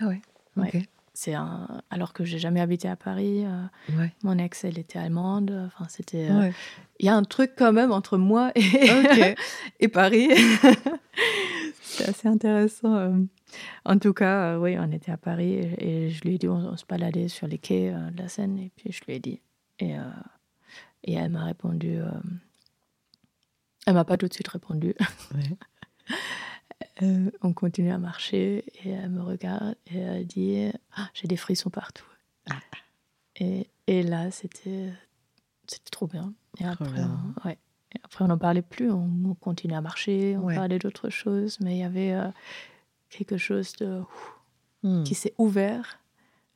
Ah ouais. Ouais. C'est un... alors que j'ai jamais habité à Paris. euh, Ouais. mon ex, elle était allemande. Enfin, c'était. Ouais. Il y a un truc quand même entre moi et, et Paris. c'est assez intéressant. euh. En tout cas, euh, oui, on était à Paris et, et je lui ai dit, on, on se baladait sur les quais euh, de la Seine et puis je lui ai dit. Et, et elle m'a répondu. elle m'a pas tout de suite répondu. Ouais. Euh, on continue à marcher et elle me regarde et elle dit Ah, J'ai des frissons partout. Et, et là, c'était c'était trop bien. Et Trop après, bien. Ouais. Et après, on n'en parlait plus. On, on continuait à marcher, on Ouais. parlait d'autres choses, mais il y avait euh, quelque chose de, Hmm. qui s'est ouvert,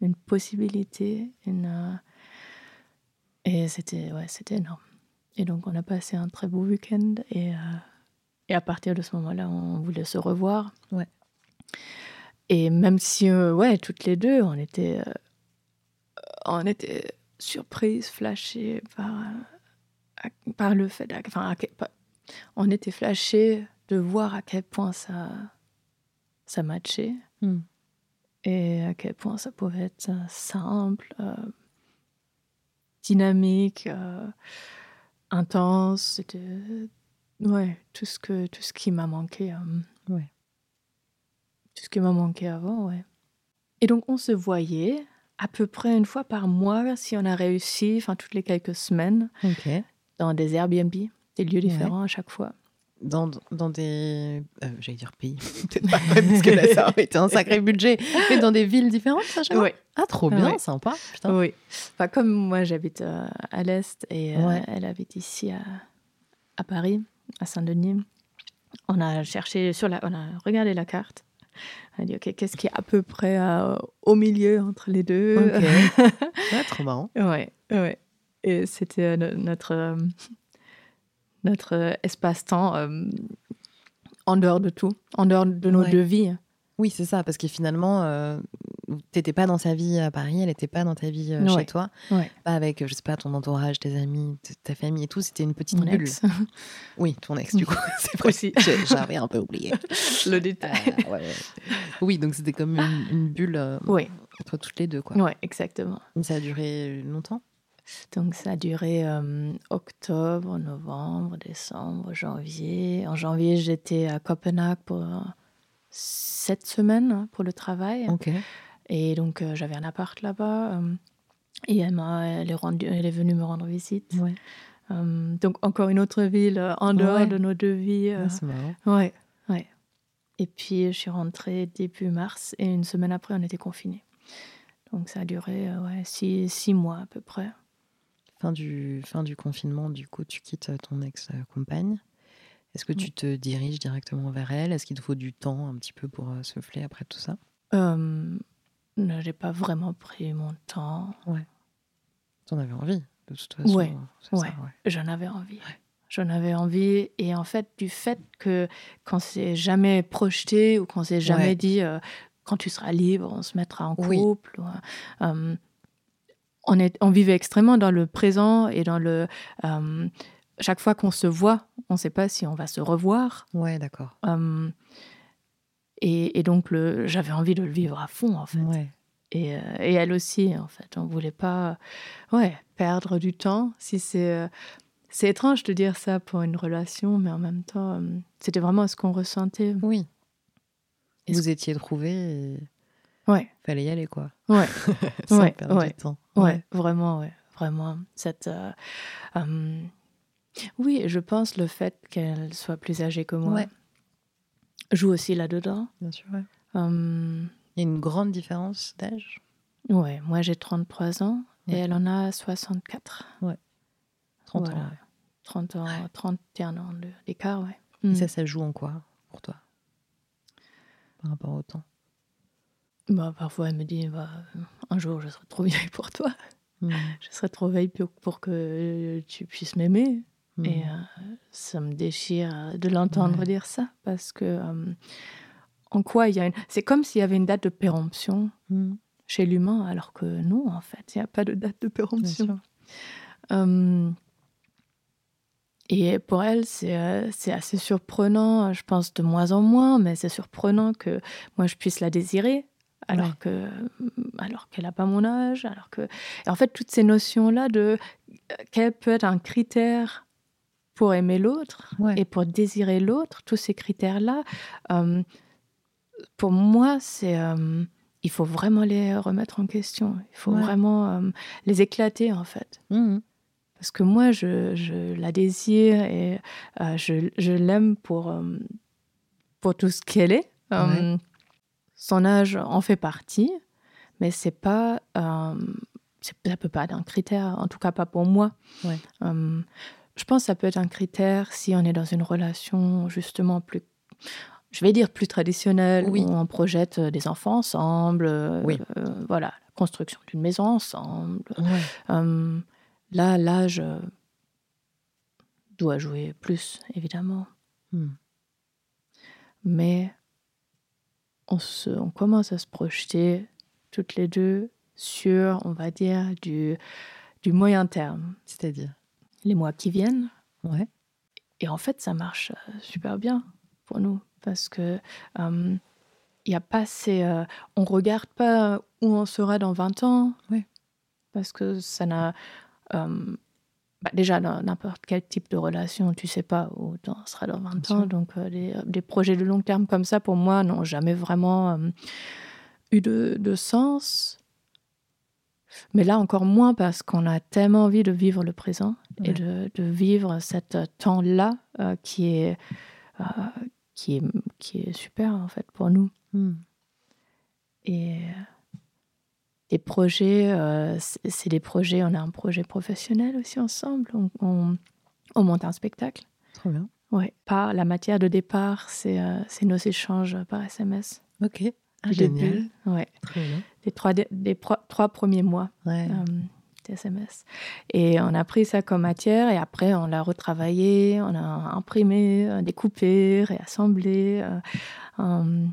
une possibilité. Une, euh, et c'était ouais, énorme. Et donc, on a passé un très beau week-end. Et, euh, et à partir de ce moment-là, on voulait se revoir. Ouais. Et même si, ouais, toutes les deux, on était, on était surprises, flashées par, par le fait. Enfin, à on était flashées de voir à quel point ça, ça matchait Hmm. et à quel point ça pouvait être euh, simple, euh, dynamique, euh, intense. C'était ouais, tout ce que tout ce qui m'a manqué. euh, Ouais. Tout ce qui m'a manqué avant, ouais. Et donc on se voyait à peu près une fois par mois si on a réussi, enfin toutes les quelques semaines, Ok. Dans des Airbnb, des lieux Ouais. différents à chaque fois. Dans, dans des. euh, J'allais dire pays. Peut-être pas, parce que là, ça aurait été un sacré budget. Mais dans des villes différentes, ça, chaque fois Ouais. Ah, trop bien, Ouais. sympa. Putain. Oui. Enfin, comme moi, j'habite euh, à l'Est et euh, elle habite ici à, à Paris, à Saint-Denis. On a cherché sur la, on a regardé la carte. On a dit, OK, qu'est-ce qui est à peu près au milieu entre les deux? Ok. Ouais, trop marrant. Ouais, ouais. Et c'était euh, no- notre, euh, notre euh, espace-temps en dehors de tout, en dehors de nos Ouais. deux vies. Oui, c'est ça, parce que finalement, euh, t'étais pas dans sa vie à Paris, elle était pas dans ta vie euh, chez toi. Ouais. Pas avec, je sais pas, ton entourage, tes amis, ta famille et tout. C'était une petite Mon bulle. ex. Oui, ton ex, du coup. c'est vrai. Aussi. J'ai- J'avais un peu oublié. Le détail. ouais. Oui, donc c'était comme une, une bulle entre toutes les deux, quoi. ouais, exactement. Ça a duré longtemps? Donc ça a duré euh, octobre, novembre, décembre, janvier. En janvier, j'étais à Copenhague pour euh, sept semaines hein, pour le travail. Ok. Et donc euh, j'avais un appart là-bas. euh, et elle, elle, est elle est venue me rendre visite. Ouais. Donc encore une autre ville en dehors Ouais. de nos deux vies. c'est marrant. ouais, ouais. Et puis je suis rentrée début mars et une semaine après, on était confinés. Donc ça a duré ouais, six, six mois à peu près. Fin du, fin du confinement, du coup, tu quittes euh, ton ex-compagne. Est-ce que tu te diriges directement vers elle? Est-ce qu'il te faut du temps un petit peu pour euh, souffler après tout ça? Euh, non, j'ai pas vraiment pris mon temps. T'en avais envie, de toute façon. Ouais, c'est ça, ouais. J'en avais envie. J'en avais envie. Et en fait, du fait que qu'on s'est jamais projeté ou qu'on s'est jamais Ouais. dit euh, quand tu seras libre, on se mettra en Oui. couple. ou, euh, on, est, on vivait extrêmement dans le présent et dans le. euh, chaque fois qu'on se voit, on ne sait pas si on va se revoir. Ouais, d'accord. Euh, et, et donc, j'avais envie de le vivre à fond, en fait. Ouais. Et, euh, et elle aussi, en fait. On voulait pas ouais, perdre du temps. Si c'est, c'est étrange de dire ça pour une relation, mais en même temps, c'était vraiment ce qu'on ressentait. Oui. Vous étiez trouvés et Ouais, fallait y aller, quoi. ouais, Sans Ouais, perdre ouais. du temps. ouais, vraiment, ouais, vraiment. Cette, euh, euh, oui, je pense le fait qu'elle soit plus âgée que moi joue aussi là-dedans. Bien sûr, ouais. Euh, Il y a une grande différence d'âge ouais, moi j'ai 33 ans et elle en a 64. 30 Voilà. ans. ouais. 30 ans, 31 ans de- d'écart, ouais. Et Mm. ça, ça joue en quoi pour toi? Par rapport au temps Bah, parfois, elle me dit bah, un jour, je serai trop vieille pour toi. Hmm. Je serai trop vieille pour, que tu puisses m'aimer. Hmm. Et euh, ça me déchire de l'entendre Ouais. dire ça. Parce que, euh, en quoi il y a une. C'est comme s'il y avait une date de péremption Hmm. chez l'humain, alors que non, en fait, il n'y a pas de date de péremption. Euh, et pour elle, c'est c'est assez surprenant, je pense de moins en moins, mais c'est surprenant que moi je puisse la désirer alors Ouais. que alors qu'elle n'a pas mon âge, alors que et en fait toutes ces notions là de euh, quel peut être un critère pour aimer l'autre Ouais. et pour désirer l'autre, tous ces critères là, pour moi c'est euh, il faut vraiment les remettre en question, il faut Ouais. vraiment euh, les éclater en fait. Mhm. Parce que moi, je, je la désire et euh, je, je l'aime pour, euh, pour tout ce qu'elle est. Son âge en fait partie, mais c'est pas, euh, ça peut pas être un critère, en tout cas pas pour moi. Ouais. Euh, je pense que ça peut être un critère si on est dans une relation justement plus, je vais dire plus traditionnelle, Oui. où on projette euh, des enfants ensemble, Oui. euh, voilà, la construction d'une maison ensemble, Ouais. là, l'âge doit jouer plus, évidemment. Hmm. Mais on, se, on commence à se projeter toutes les deux sur, on va dire, du, du moyen terme, C'est-à-dire? Les mois qui viennent. Ouais. Et en fait, ça marche euh, super bien pour nous parce que euh, il y a pas ces, euh, on regarde pas où on sera dans 20 ans. Ouais. Parce que ça n'a euh, bah, déjà dans n'importe quel type de relation, tu sais pas où on sera dans 20 Bien ans. Donc euh, les, des projets de long terme comme ça pour moi n'ont jamais vraiment euh, eu de, de sens. Mais là encore moins parce qu'on a tellement envie de vivre le présent et de, de vivre cet temps-là euh, qui, est, euh, qui, est, qui est super en fait pour nous. Hmm. Et euh, des projets, euh, c'est des projets, on a un projet professionnel aussi ensemble, on, on- on monte un spectacle. Trop bien. Ouais. Par la matière de départ, c'est euh, nos échanges par SMS. Ok. Ah, génial. début, ouais. Très bien. Des trois, pro- premiers mois. Ouais. euh, SMS. Et on a pris ça comme matière et après on l'a retravaillé, on a imprimé, euh, découpé, réassemblé. euh,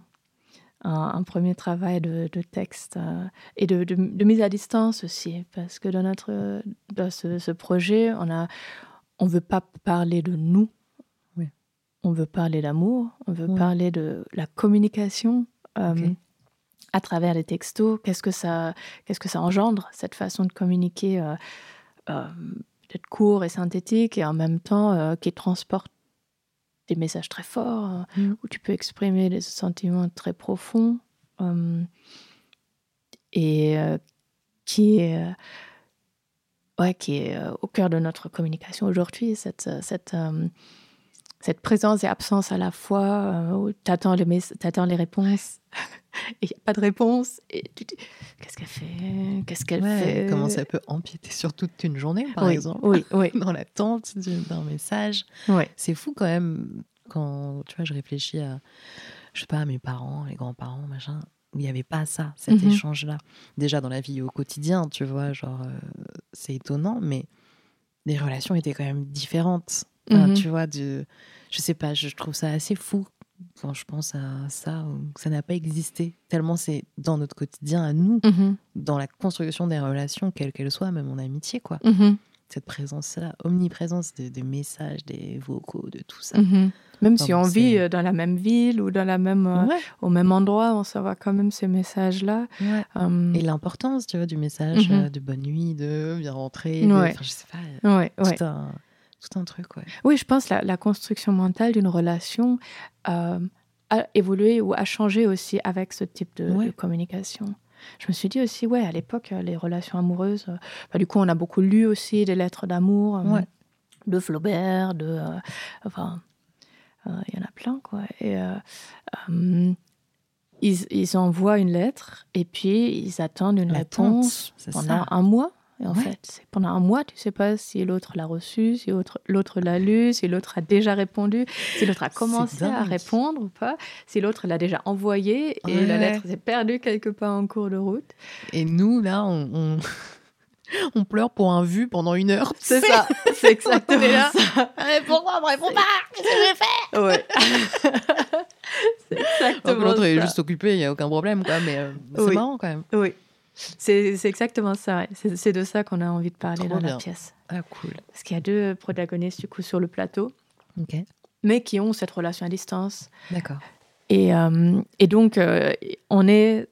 un- un premier travail de, de texte euh, et de, de- de mise à distance aussi, parce que dans, notre, dans ce, ce projet, on a, on veut pas parler de nous, Oui. on veut parler d'amour, on veut Oui. parler de la communication. euh, à travers les textos, qu'est-ce que ça, qu'est-ce que ça engendre cette façon de communiquer euh, euh, peut-être court et synthétique et en même temps qui transporte des messages très forts euh, Mm. où tu peux exprimer des sentiments très profonds euh, et euh, qui est ouais, qui est au cœur de notre communication aujourd'hui cette cette cette présence et absence à la fois où tu attends les, t'attends les réponses et il n'y a pas de réponse et tu dis qu'est-ce qu'elle fait? Qu'est-ce qu'elle Ouais, fait? Comment ça peut empiéter sur toute une journée, par oui, exemple oui oui Dans l'attente du- d'un message? C'est fou quand même quand tu vois, je réfléchis à, je sais pas, à mes parents, les grands-parents, machin, il n'y avait pas ça, cet Mhm. échange-là. Déjà dans la vie au quotidien, tu vois, genre, euh, c'est étonnant, mais les relations étaient quand même différentes. Mhm. Tu vois, de, je sais pas, je trouve ça assez fou quand je pense à ça, ça n'a pas existé. Tellement c'est dans notre quotidien à nous, Mhm, dans la construction des relations, quelles qu'elles soient, même en amitié, quoi. mhm, Cette présence-là, omniprésence des, des messages, des vocaux, de tout ça. mhm. même Enfin, si on vit euh, dans la même ville ou dans la même euh, au même endroit on s'envoie quand même ces messages là ouais. Et l'importance, tu vois, du message euh, de bonne nuit, de bien rentrer, de... Ouais. enfin, je sais pas, tout, un, tout un truc, ouais. Oui, je pense que la, la construction mentale d'une relation euh, a évolué ou a changé aussi avec ce type de, Ouais. de communication. Je me suis dit aussi, ouais, à l'époque, euh, les relations amoureuses, euh, bah, du coup, on a beaucoup lu aussi des lettres d'amour euh, Ouais. de Flaubert, de. enfin, il y en a plein, quoi. Et. ils, ils envoient une lettre et puis ils attendent une réponse pendant un mois. Et en Ouais. fait, c'est pendant un mois, tu sais pas si l'autre l'a reçu, si l'autre l'a lu, si l'autre a déjà répondu, si l'autre a C'est commencé à répondre ou pas, si l'autre l'a déjà envoyé et Ouais. la lettre s'est perdue quelque part en cours de route. Et nous, là, on, on, on pleure pour un vu pendant une heure. sais. ça, c'est exactement là. ça. Réponds-moi, me réponds pas Qu'est-ce que je fais Ouais. c'est exactement L'autre est juste occupé, il n'y a aucun problème, quoi. Mais euh, c'est Oui. marrant, quand même. Oui. C'est exactement ça. C'est de ça qu'on a envie de parler Trop dans bien. la pièce. Ah, cool. Parce qu'il y a deux protagonistes du coup sur le plateau, mais qui ont cette relation à distance. D'accord. Et, euh, et donc, euh, on est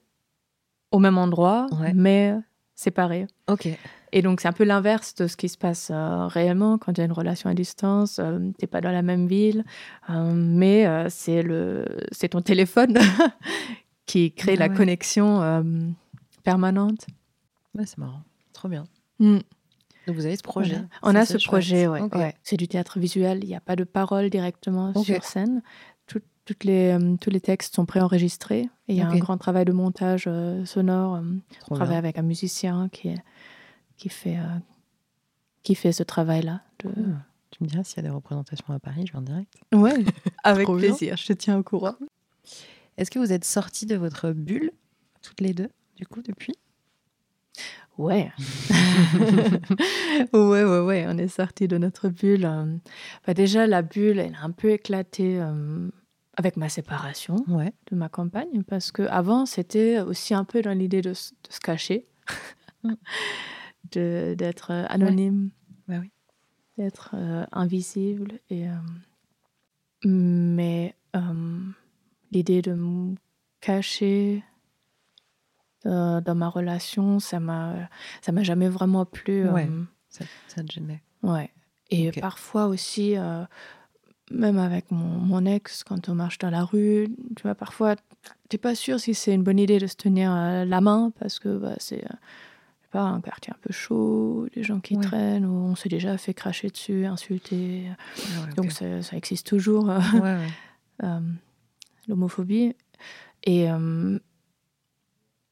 au même endroit, Ouais. mais séparés. Ok. Et donc, c'est un peu l'inverse de ce qui se passe euh, réellement quand il y a une relation à distance. Tu T'es pas dans la même ville, euh, mais euh, c'est le, c'est ton téléphone qui crée Ah la ouais. connexion euh, permanente. Ouais, c'est marrant. Trop bien. Mm. Donc vous avez ce projet. Voilà. On a ce projet, ouais. Ok. ouais. C'est du théâtre visuel. Il n'y a pas de parole directement sur scène. Tout- toutes les, euh, tous les textes sont préenregistrés. Et il y a un grand travail de montage euh, sonore. euh, on travaille bien. avec un musicien qui, est- qui, fait, euh, qui fait ce travail-là. de- Cool. Tu me diras s'il y a des représentations à Paris, je viens direct. Ouais, avec plaisir. Je te tiens au courant. Est-ce que vous êtes sorties de votre bulle, toutes les deux, du coup, depuis? Ouais. ouais, ouais, ouais. On est sorti de notre bulle. euh. Bah, déjà, la bulle, elle a un peu éclaté euh, avec ma séparation. Ouais. de ma campagne parce que avant c'était aussi un peu dans l'idée de, se cacher, Mm. d'être anonyme, Bah oui. d'être euh, invisible et euh, mais l'idée de me cacher euh, dans ma relation, ça m'a ça m'a jamais vraiment plu. euh, Ouais. Ça, ça te gênait. Ouais. Et parfois aussi, euh, même avec mon, mon ex, quand on marche dans la rue, tu vois, parfois, t'es pas sûr si c'est une bonne idée de se tenir euh, la main parce que bah, c'est euh, pas, un quartier un peu chaud, des gens qui Ouais. traînent, ou on s'est déjà fait cracher dessus, insulter. Donc ça, ça existe toujours, euh, euh, l'homophobie. Et euh,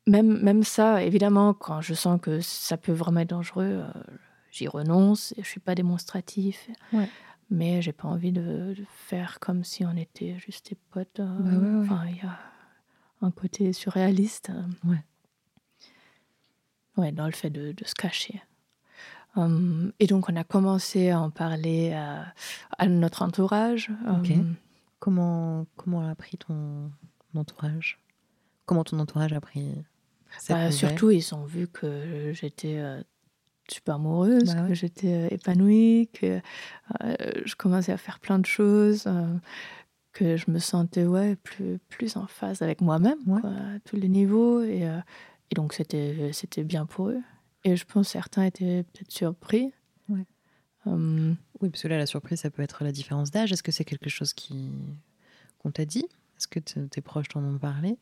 même, même ça, évidemment, quand je sens que ça peut vraiment être dangereux, euh, j'y renonce je suis pas démonstratif. Ouais. Mais j'ai pas envie de, de faire comme si on était juste des potes. euh, Bah ouais, ouais. Enfin, il y a un côté surréaliste. euh, Ouais. ouais, dans le fait de, de se cacher. Hum, et donc, on a commencé à en parler à, à notre entourage. Ok. Hum, Comment, comment a pris ton entourage? Comment ton entourage a pris Bah, surtout, ils ont vu que j'étais euh, super amoureuse, Bah ouais. que j'étais épanouie, que euh, je commençais à faire plein de choses, euh, que je me sentais ouais, plus, plus en phase avec moi-même Ouais. à tous les niveaux. Et, et donc, c'était c'était bien pour eux. Et je pense que certains étaient peut-être surpris. Ouais. Oui, parce que là, la surprise, ça peut être la différence d'âge. Est-ce que c'est quelque chose qui qu'on t'a dit? Est-ce que tes proches t'en ont parlé?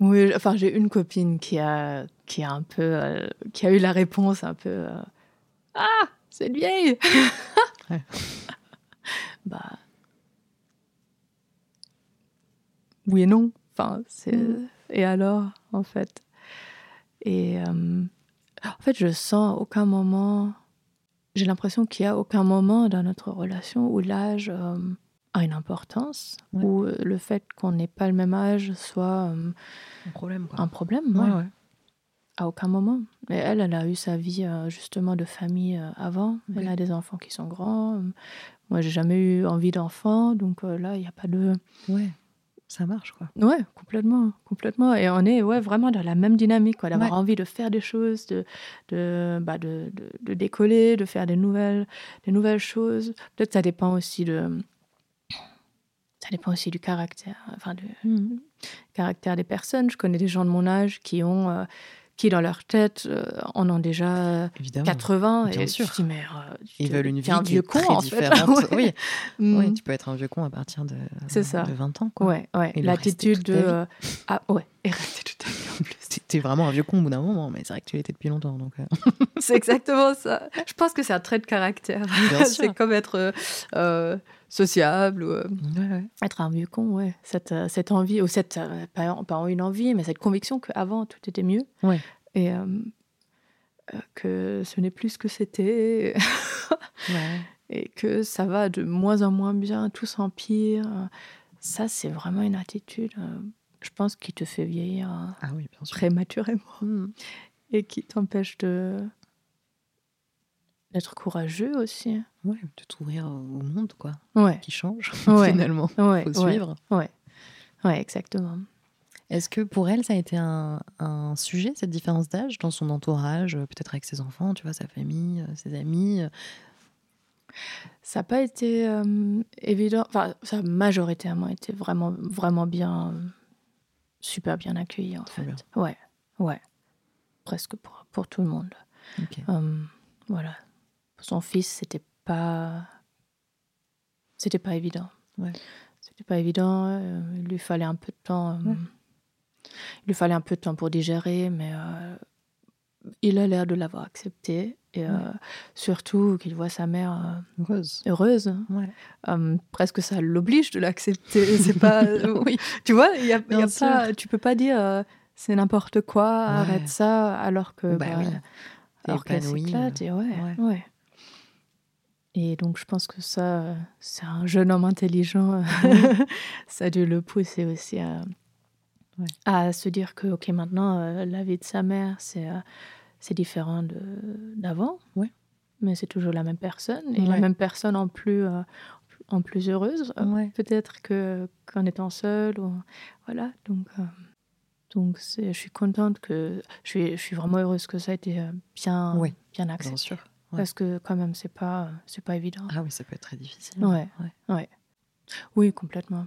Oui, enfin, j'ai une copine qui a, qui a un peu, euh, qui a eu la réponse un peu. euh, ah, c'est une vieille. Ouais. bah. Oui et non. Enfin, c'est. Mhm. Et alors, en fait? Et en fait, je sens aucun moment. J'ai l'impression qu'il y a aucun moment dans notre relation où l'âge a une importance, Ouais. où euh, le fait qu'on n'ait pas le même âge soit euh, Un problème, quoi. un problème. Ouais, ouais. ouais. À aucun moment. Et elle, elle a eu sa vie euh, justement de famille euh, avant. Elle a des enfants qui sont grands. Moi, j'ai jamais eu envie d'enfant, donc là, il n'y a pas de. Ouais, ça marche, quoi. Ouais, complètement, complètement. Et on est ouais, vraiment dans la même dynamique, quoi, d'avoir envie de faire des choses, de, de, bah, de, de, de décoller, de faire des nouvelles, des nouvelles choses. Peut-être ça dépend aussi de. Ça dépend aussi du caractère, enfin du caractère des personnes. Je connais des gens de mon âge qui ont, euh, qui dans leur tête, euh, en ont déjà euh, Évidemment. 80 Bien et sûr. te dis mais euh, Ils veulent une vie un qui vieux est con très en fait. différente. Oui. Mm. Oui, tu peux être un vieux con à partir de, ça. de 20 ans, quoi. Ouais, L'attitude de. ah ouais, et rester en plus. T'es- vraiment un vieux con au bout d'un moment, mais c'est vrai que tu l'étais depuis longtemps, donc... C'est exactement ça. Je pense que c'est un trait de caractère. C'est comme être sociable ou euh, Ouais, ouais. être un vieux con, ouais. Cette, euh, cette envie, ou cette, euh, pas, pas une envie, mais cette conviction qu'avant tout était mieux. Ouais. Et que ce n'est plus ce que c'était. Ouais. et que ça va de moins en moins bien, tout s'empire. Ça, c'est vraiment une attitude, euh, je pense, qui te fait vieillir euh, Ah oui, bien sûr. prématurément Mm. et qui t'empêche de d'être courageux aussi. Ouais, de t'ouvrir au monde, quoi, Ouais, qui change, Ouais. finalement. ouais, Faut suivre. ouais, ouais, exactement. Est-ce que pour elle, ça a été un, un sujet, cette différence d'âge, dans son entourage, euh, peut-être avec ses enfants, tu vois, sa famille, euh, ses amis euh, Ça n'a pas été euh, évident. Enfin, ça a majoritairement été vraiment, vraiment bien, euh, super bien accueilli en fait. bien. Ouais, ouais. Presque pour, pour tout le monde. Euh, voilà. Son fils, c'était pas. C'était pas évident. Ouais. C'était pas évident. euh, il lui fallait un peu de temps. euh, Ouais. Il lui fallait un peu de temps pour digérer, mais euh, il a l'air de l'avoir accepté. Et surtout qu'il voit sa mère Heureuse. heureuse. Euh, presque ça l'oblige de l'accepter. C'est pas. oui. Tu vois, il y a, y a pas, tu peux pas dire c'est n'importe quoi, arrête ça, alors que. Bah bah, oui. Alors qu'elle s'éclate, et ouais, ouais. Et donc, je pense que ça, euh, c'est un jeune homme intelligent. ça a dû le pousser aussi à, Ouais. à se dire que, OK, maintenant, euh, la vie de sa mère, c'est euh, différent d'avant. Ouais. Mais c'est toujours la même personne. Et la même personne en plus, euh, en plus heureuse, euh, peut-être que- qu'en étant seule. Ou, voilà. Donc, euh, donc c'est- je suis contente que. Je suis, je suis vraiment heureuse que ça a été euh, bien, Oui. bien Bien accepté. sûr. Ouais. Parce que, quand même, c'est pas, c'est pas évident. Ah oui, ça peut être très difficile. Ouais. ouais. Oui, complètement.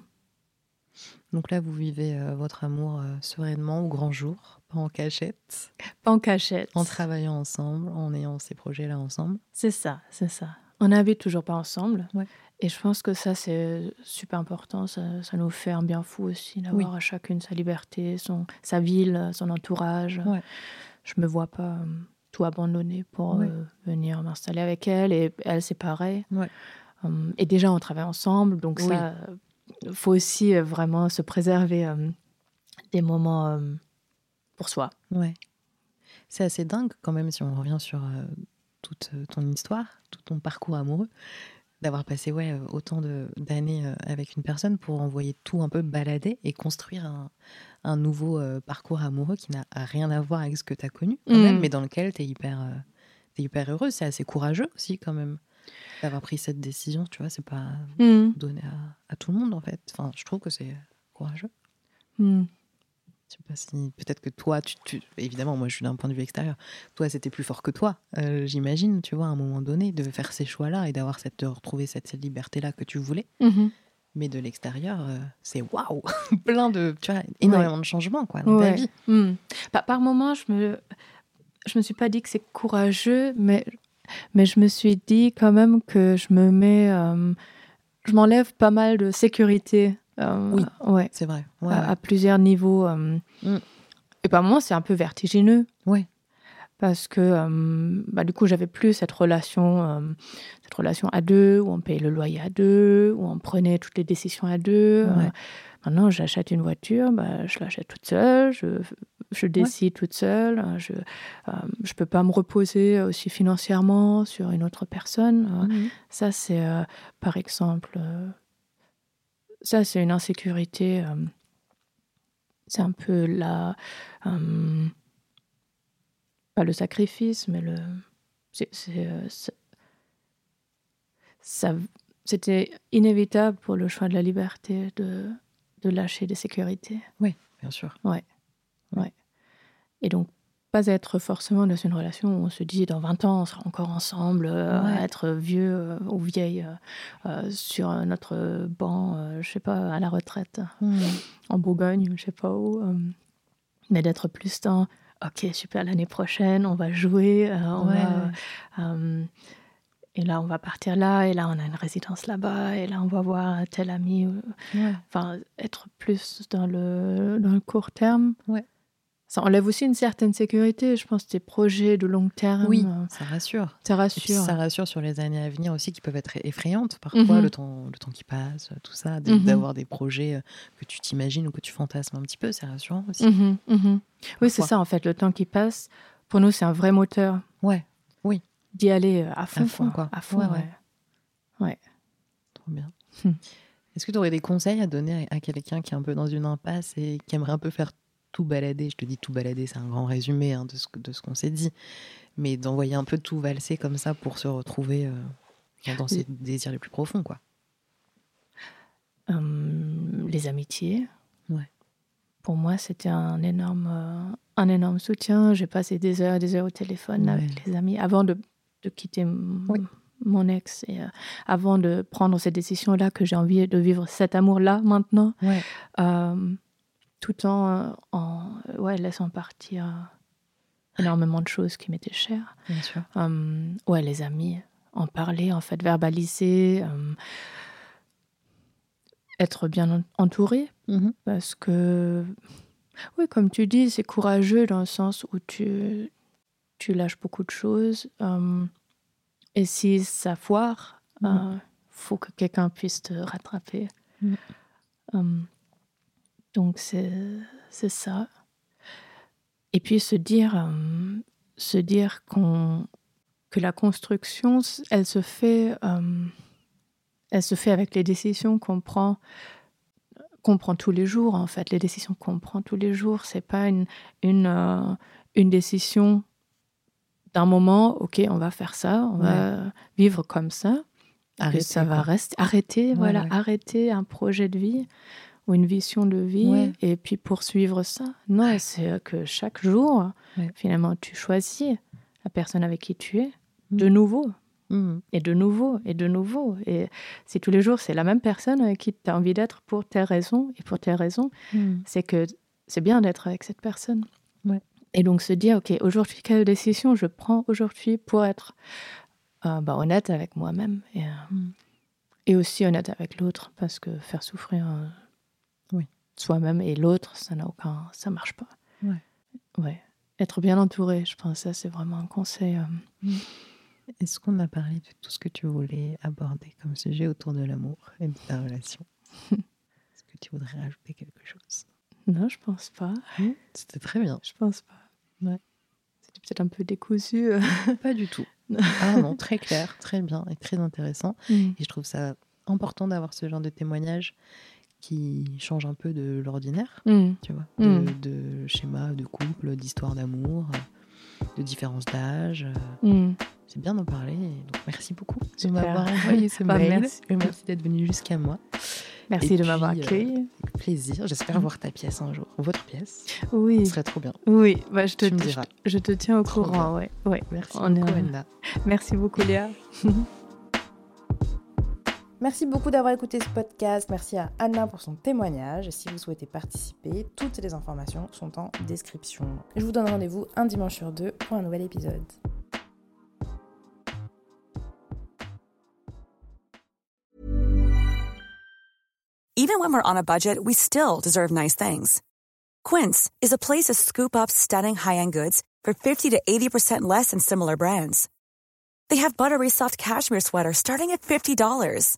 Donc là, vous vivez euh, votre amour euh, sereinement au grand jour, pas en cachette, Pas en cachette. en travaillant ensemble, en ayant ces projets-là ensemble. C'est ça, c'est ça. On n'habite toujours pas ensemble. Ouais. Et je pense que ça, c'est super important. Ça, ça nous fait un bien fou aussi d'avoir à chacune sa liberté, son, sa ville, son entourage. Ouais. Je me vois pas euh, tout abandonner pour Ouais. euh, venir m'installer avec elle. Et elle, c'est pareil. Ouais. Hum, et déjà, on travaille ensemble. Donc, Oui. ça, il faut aussi euh, vraiment se préserver euh, des moments euh, pour soi. Ouais. C'est assez dingue quand même si on revient sur euh, toute euh, ton histoire, tout ton parcours amoureux, d'avoir passé ouais, autant de- d'années euh, avec une personne pour envoyer tout un peu balader et construire un, un nouveau euh, parcours amoureux qui n'a rien à voir avec ce que tu as connu quand Mm. même, mais dans lequel tu es hyper, euh, t'es hyper heureuse. C'est assez courageux aussi quand même d'avoir pris cette décision, tu vois, c'est pas Hum, donné à, à tout le monde en fait. Enfin, je trouve que c'est courageux. hum. Je sais pas si peut-être que toi, tu, tu- évidemment, moi je suis d'un point de vue extérieur. Toi, c'était plus fort que toi, euh, j'imagine. Tu vois, à un moment donné, de faire ces choix-là et d'avoir cette de retrouver cette, cette liberté-là que tu voulais. Mhm. Mais de l'extérieur, euh, c'est waouh, plein de, tu vois, énormément de changements quoi dans ta vie. Hmm. Par, par moments, je me, je me suis pas dit que c'est courageux, mais, mais je me suis dit quand même que je me mets, euh, je m'enlève pas mal de sécurité. Euh, Oui. Ouais. C'est vrai. Ouais, à, plusieurs niveaux. euh. Mm. Et par moments, c'est un peu vertigineux. Ouais. Parce que euh, bah, du coup, j'avais plus cette relation, euh, cette relation à deux, où on payait le loyer à deux, où on prenait toutes les décisions à deux. Ouais. Euh, maintenant, j'achète une voiture, bah, je l'achète toute seule, je, je décide toute seule. Je ne peux pas me reposer aussi financièrement sur une autre personne. Mhm. ça, c'est par exemple, ça, c'est une insécurité. euh, c'est un peu la. euh, pas le sacrifice, mais le. euh, c'était inévitable pour le choix de la liberté de, de lâcher des sécurités. Bien sûr. Et donc, pas être forcément dans une relation où on se dit dans 20 ans, on sera encore ensemble, euh, Ouais. être vieux euh, ou vieille euh, euh, sur notre banc, je sais pas, à la retraite, Mhm. en Bourgogne, je sais pas où. mais d'être plus dans, ok, super, l'année prochaine, on va jouer, on Ouais, va, ouais. et là, on va partir là, et là, on a une résidence là-bas, et là, on va voir tel ami. Ouais. Enfin, être plus dans le, dans le court terme. Ouais. Ça enlève aussi une certaine sécurité, je pense, des projets de long terme. Oui, ça rassure. Ça Et puis, rassure. ça rassure sur les années à venir aussi qui peuvent être effrayantes parfois, Mhm. le, temps, le temps qui passe, tout ça, Mhm. d'avoir des projets euh, que tu t'imagines ou que tu fantasmes un petit peu, c'est rassurant aussi. Mhm. Oui, c'est ça, en fait, le temps qui passe, pour nous, c'est un vrai moteur Ouais, d'y aller euh, à fond. À fond, quoi. À fond, Ouais, ouais. ouais. trop bien. Hmm. Est-ce que tu aurais des conseils à donner à à quelqu'un qui est un peu dans une impasse et qui aimerait un peu faire tout balader Je te dis tout balader, c'est un grand résumé hein, de ce, de ce qu'on s'est dit, mais d'envoyer un peu tout valser comme ça pour se retrouver euh, dans- ses désirs les plus profonds, quoi. Euh, les amitiés. Ouais. Pour moi, c'était un énorme, euh, un énorme soutien. J'ai passé des heures et des heures au téléphone Ouais. avec les amis avant de, de quitter Oui. mon ex. Et avant de prendre cette décision-là, que j'ai envie de vivre cet amour-là maintenant, tout en, en ouais, laissant partir énormément de choses qui m'étaient chères. Bien sûr. ouais, les amis, en parler, en fait, verbaliser être bien entouré. Mmh parce que, oui, comme tu dis, c'est courageux dans le sens où tu, tu lâches beaucoup de choses. et si ça foire, il mmh euh, faut que quelqu'un puisse te rattraper. Mmh. Donc, c'est ça. Et puis se dire, se dire qu'on que la construction, elle se fait elle se fait avec les décisions qu'on prend qu'on prend tous les jours en fait. Les décisions qu'on prend tous les jours c'est pas une une, euh, une décision d'un moment ok on va faire ça on va vivre comme ça arrêter, ça va rester arrêter voilà arrêter un projet de vie ou une vision de vie et puis poursuivre ça non c'est que chaque jour finalement tu choisis la personne avec qui tu es de mm. nouveau Mmh. Et de nouveau, et de nouveau. Et si tous les jours, c'est la même personne avec qui tu as envie d'être pour tes raisons, et pour tes raisons, mmh. c'est que c'est bien d'être avec cette personne. Ouais. Et donc se dire, OK, aujourd'hui, quelle décision je prends aujourd'hui pour être euh, bah, honnête avec moi-même et, euh, et, aussi honnête avec l'autre, parce que faire souffrir euh. Soi-même et l'autre, ça n'a aucun, ça marche pas. Ouais. Ouais. Être bien entouré, je pense, ça c'est vraiment un conseil. Est-ce qu'on a parlé de tout ce que tu voulais aborder comme sujet autour de l'amour et de ta relation? Est-ce que tu voudrais rajouter quelque chose? Non, je pense pas. C'était très bien. Je pense pas. Ouais. C'était peut-être un peu décousu. Euh. pas du tout. ah non, très clair, très bien et très intéressant. Mm. Et je trouve ça important d'avoir ce genre de témoignage qui change un peu de l'ordinaire, mm. tu vois, Mm. de, de schémas de couple, d'histoire d'amour, de différence d'âge. Mm. C'est bien d'en parler. Donc merci beaucoup de m'avoir envoyé ce Bah, mail. merci. Merci d'être venu jusqu'à moi. Merci Et de m'avoir euh, accueilli. Avec plaisir. J'espère voir ta pièce un jour. Votre pièce. Oui. Ce serait trop bien. Oui, bah, je, te, Tu me je, diras. je te tiens au Trop courant. Ouais, ouais. Merci On est beaucoup, Anna. Merci beaucoup, Léa. Merci beaucoup d'avoir écouté ce podcast. Merci à Anna pour son témoignage. Si vous souhaitez participer, toutes les informations sont en description. Je vous donne rendez-vous un dimanche sur deux pour un nouvel épisode. Even when we're on a budget, we still deserve nice things. Quince is a place to scoop up stunning high-end goods for 50 to 80% less than similar brands. They have buttery soft cashmere sweaters starting at $50,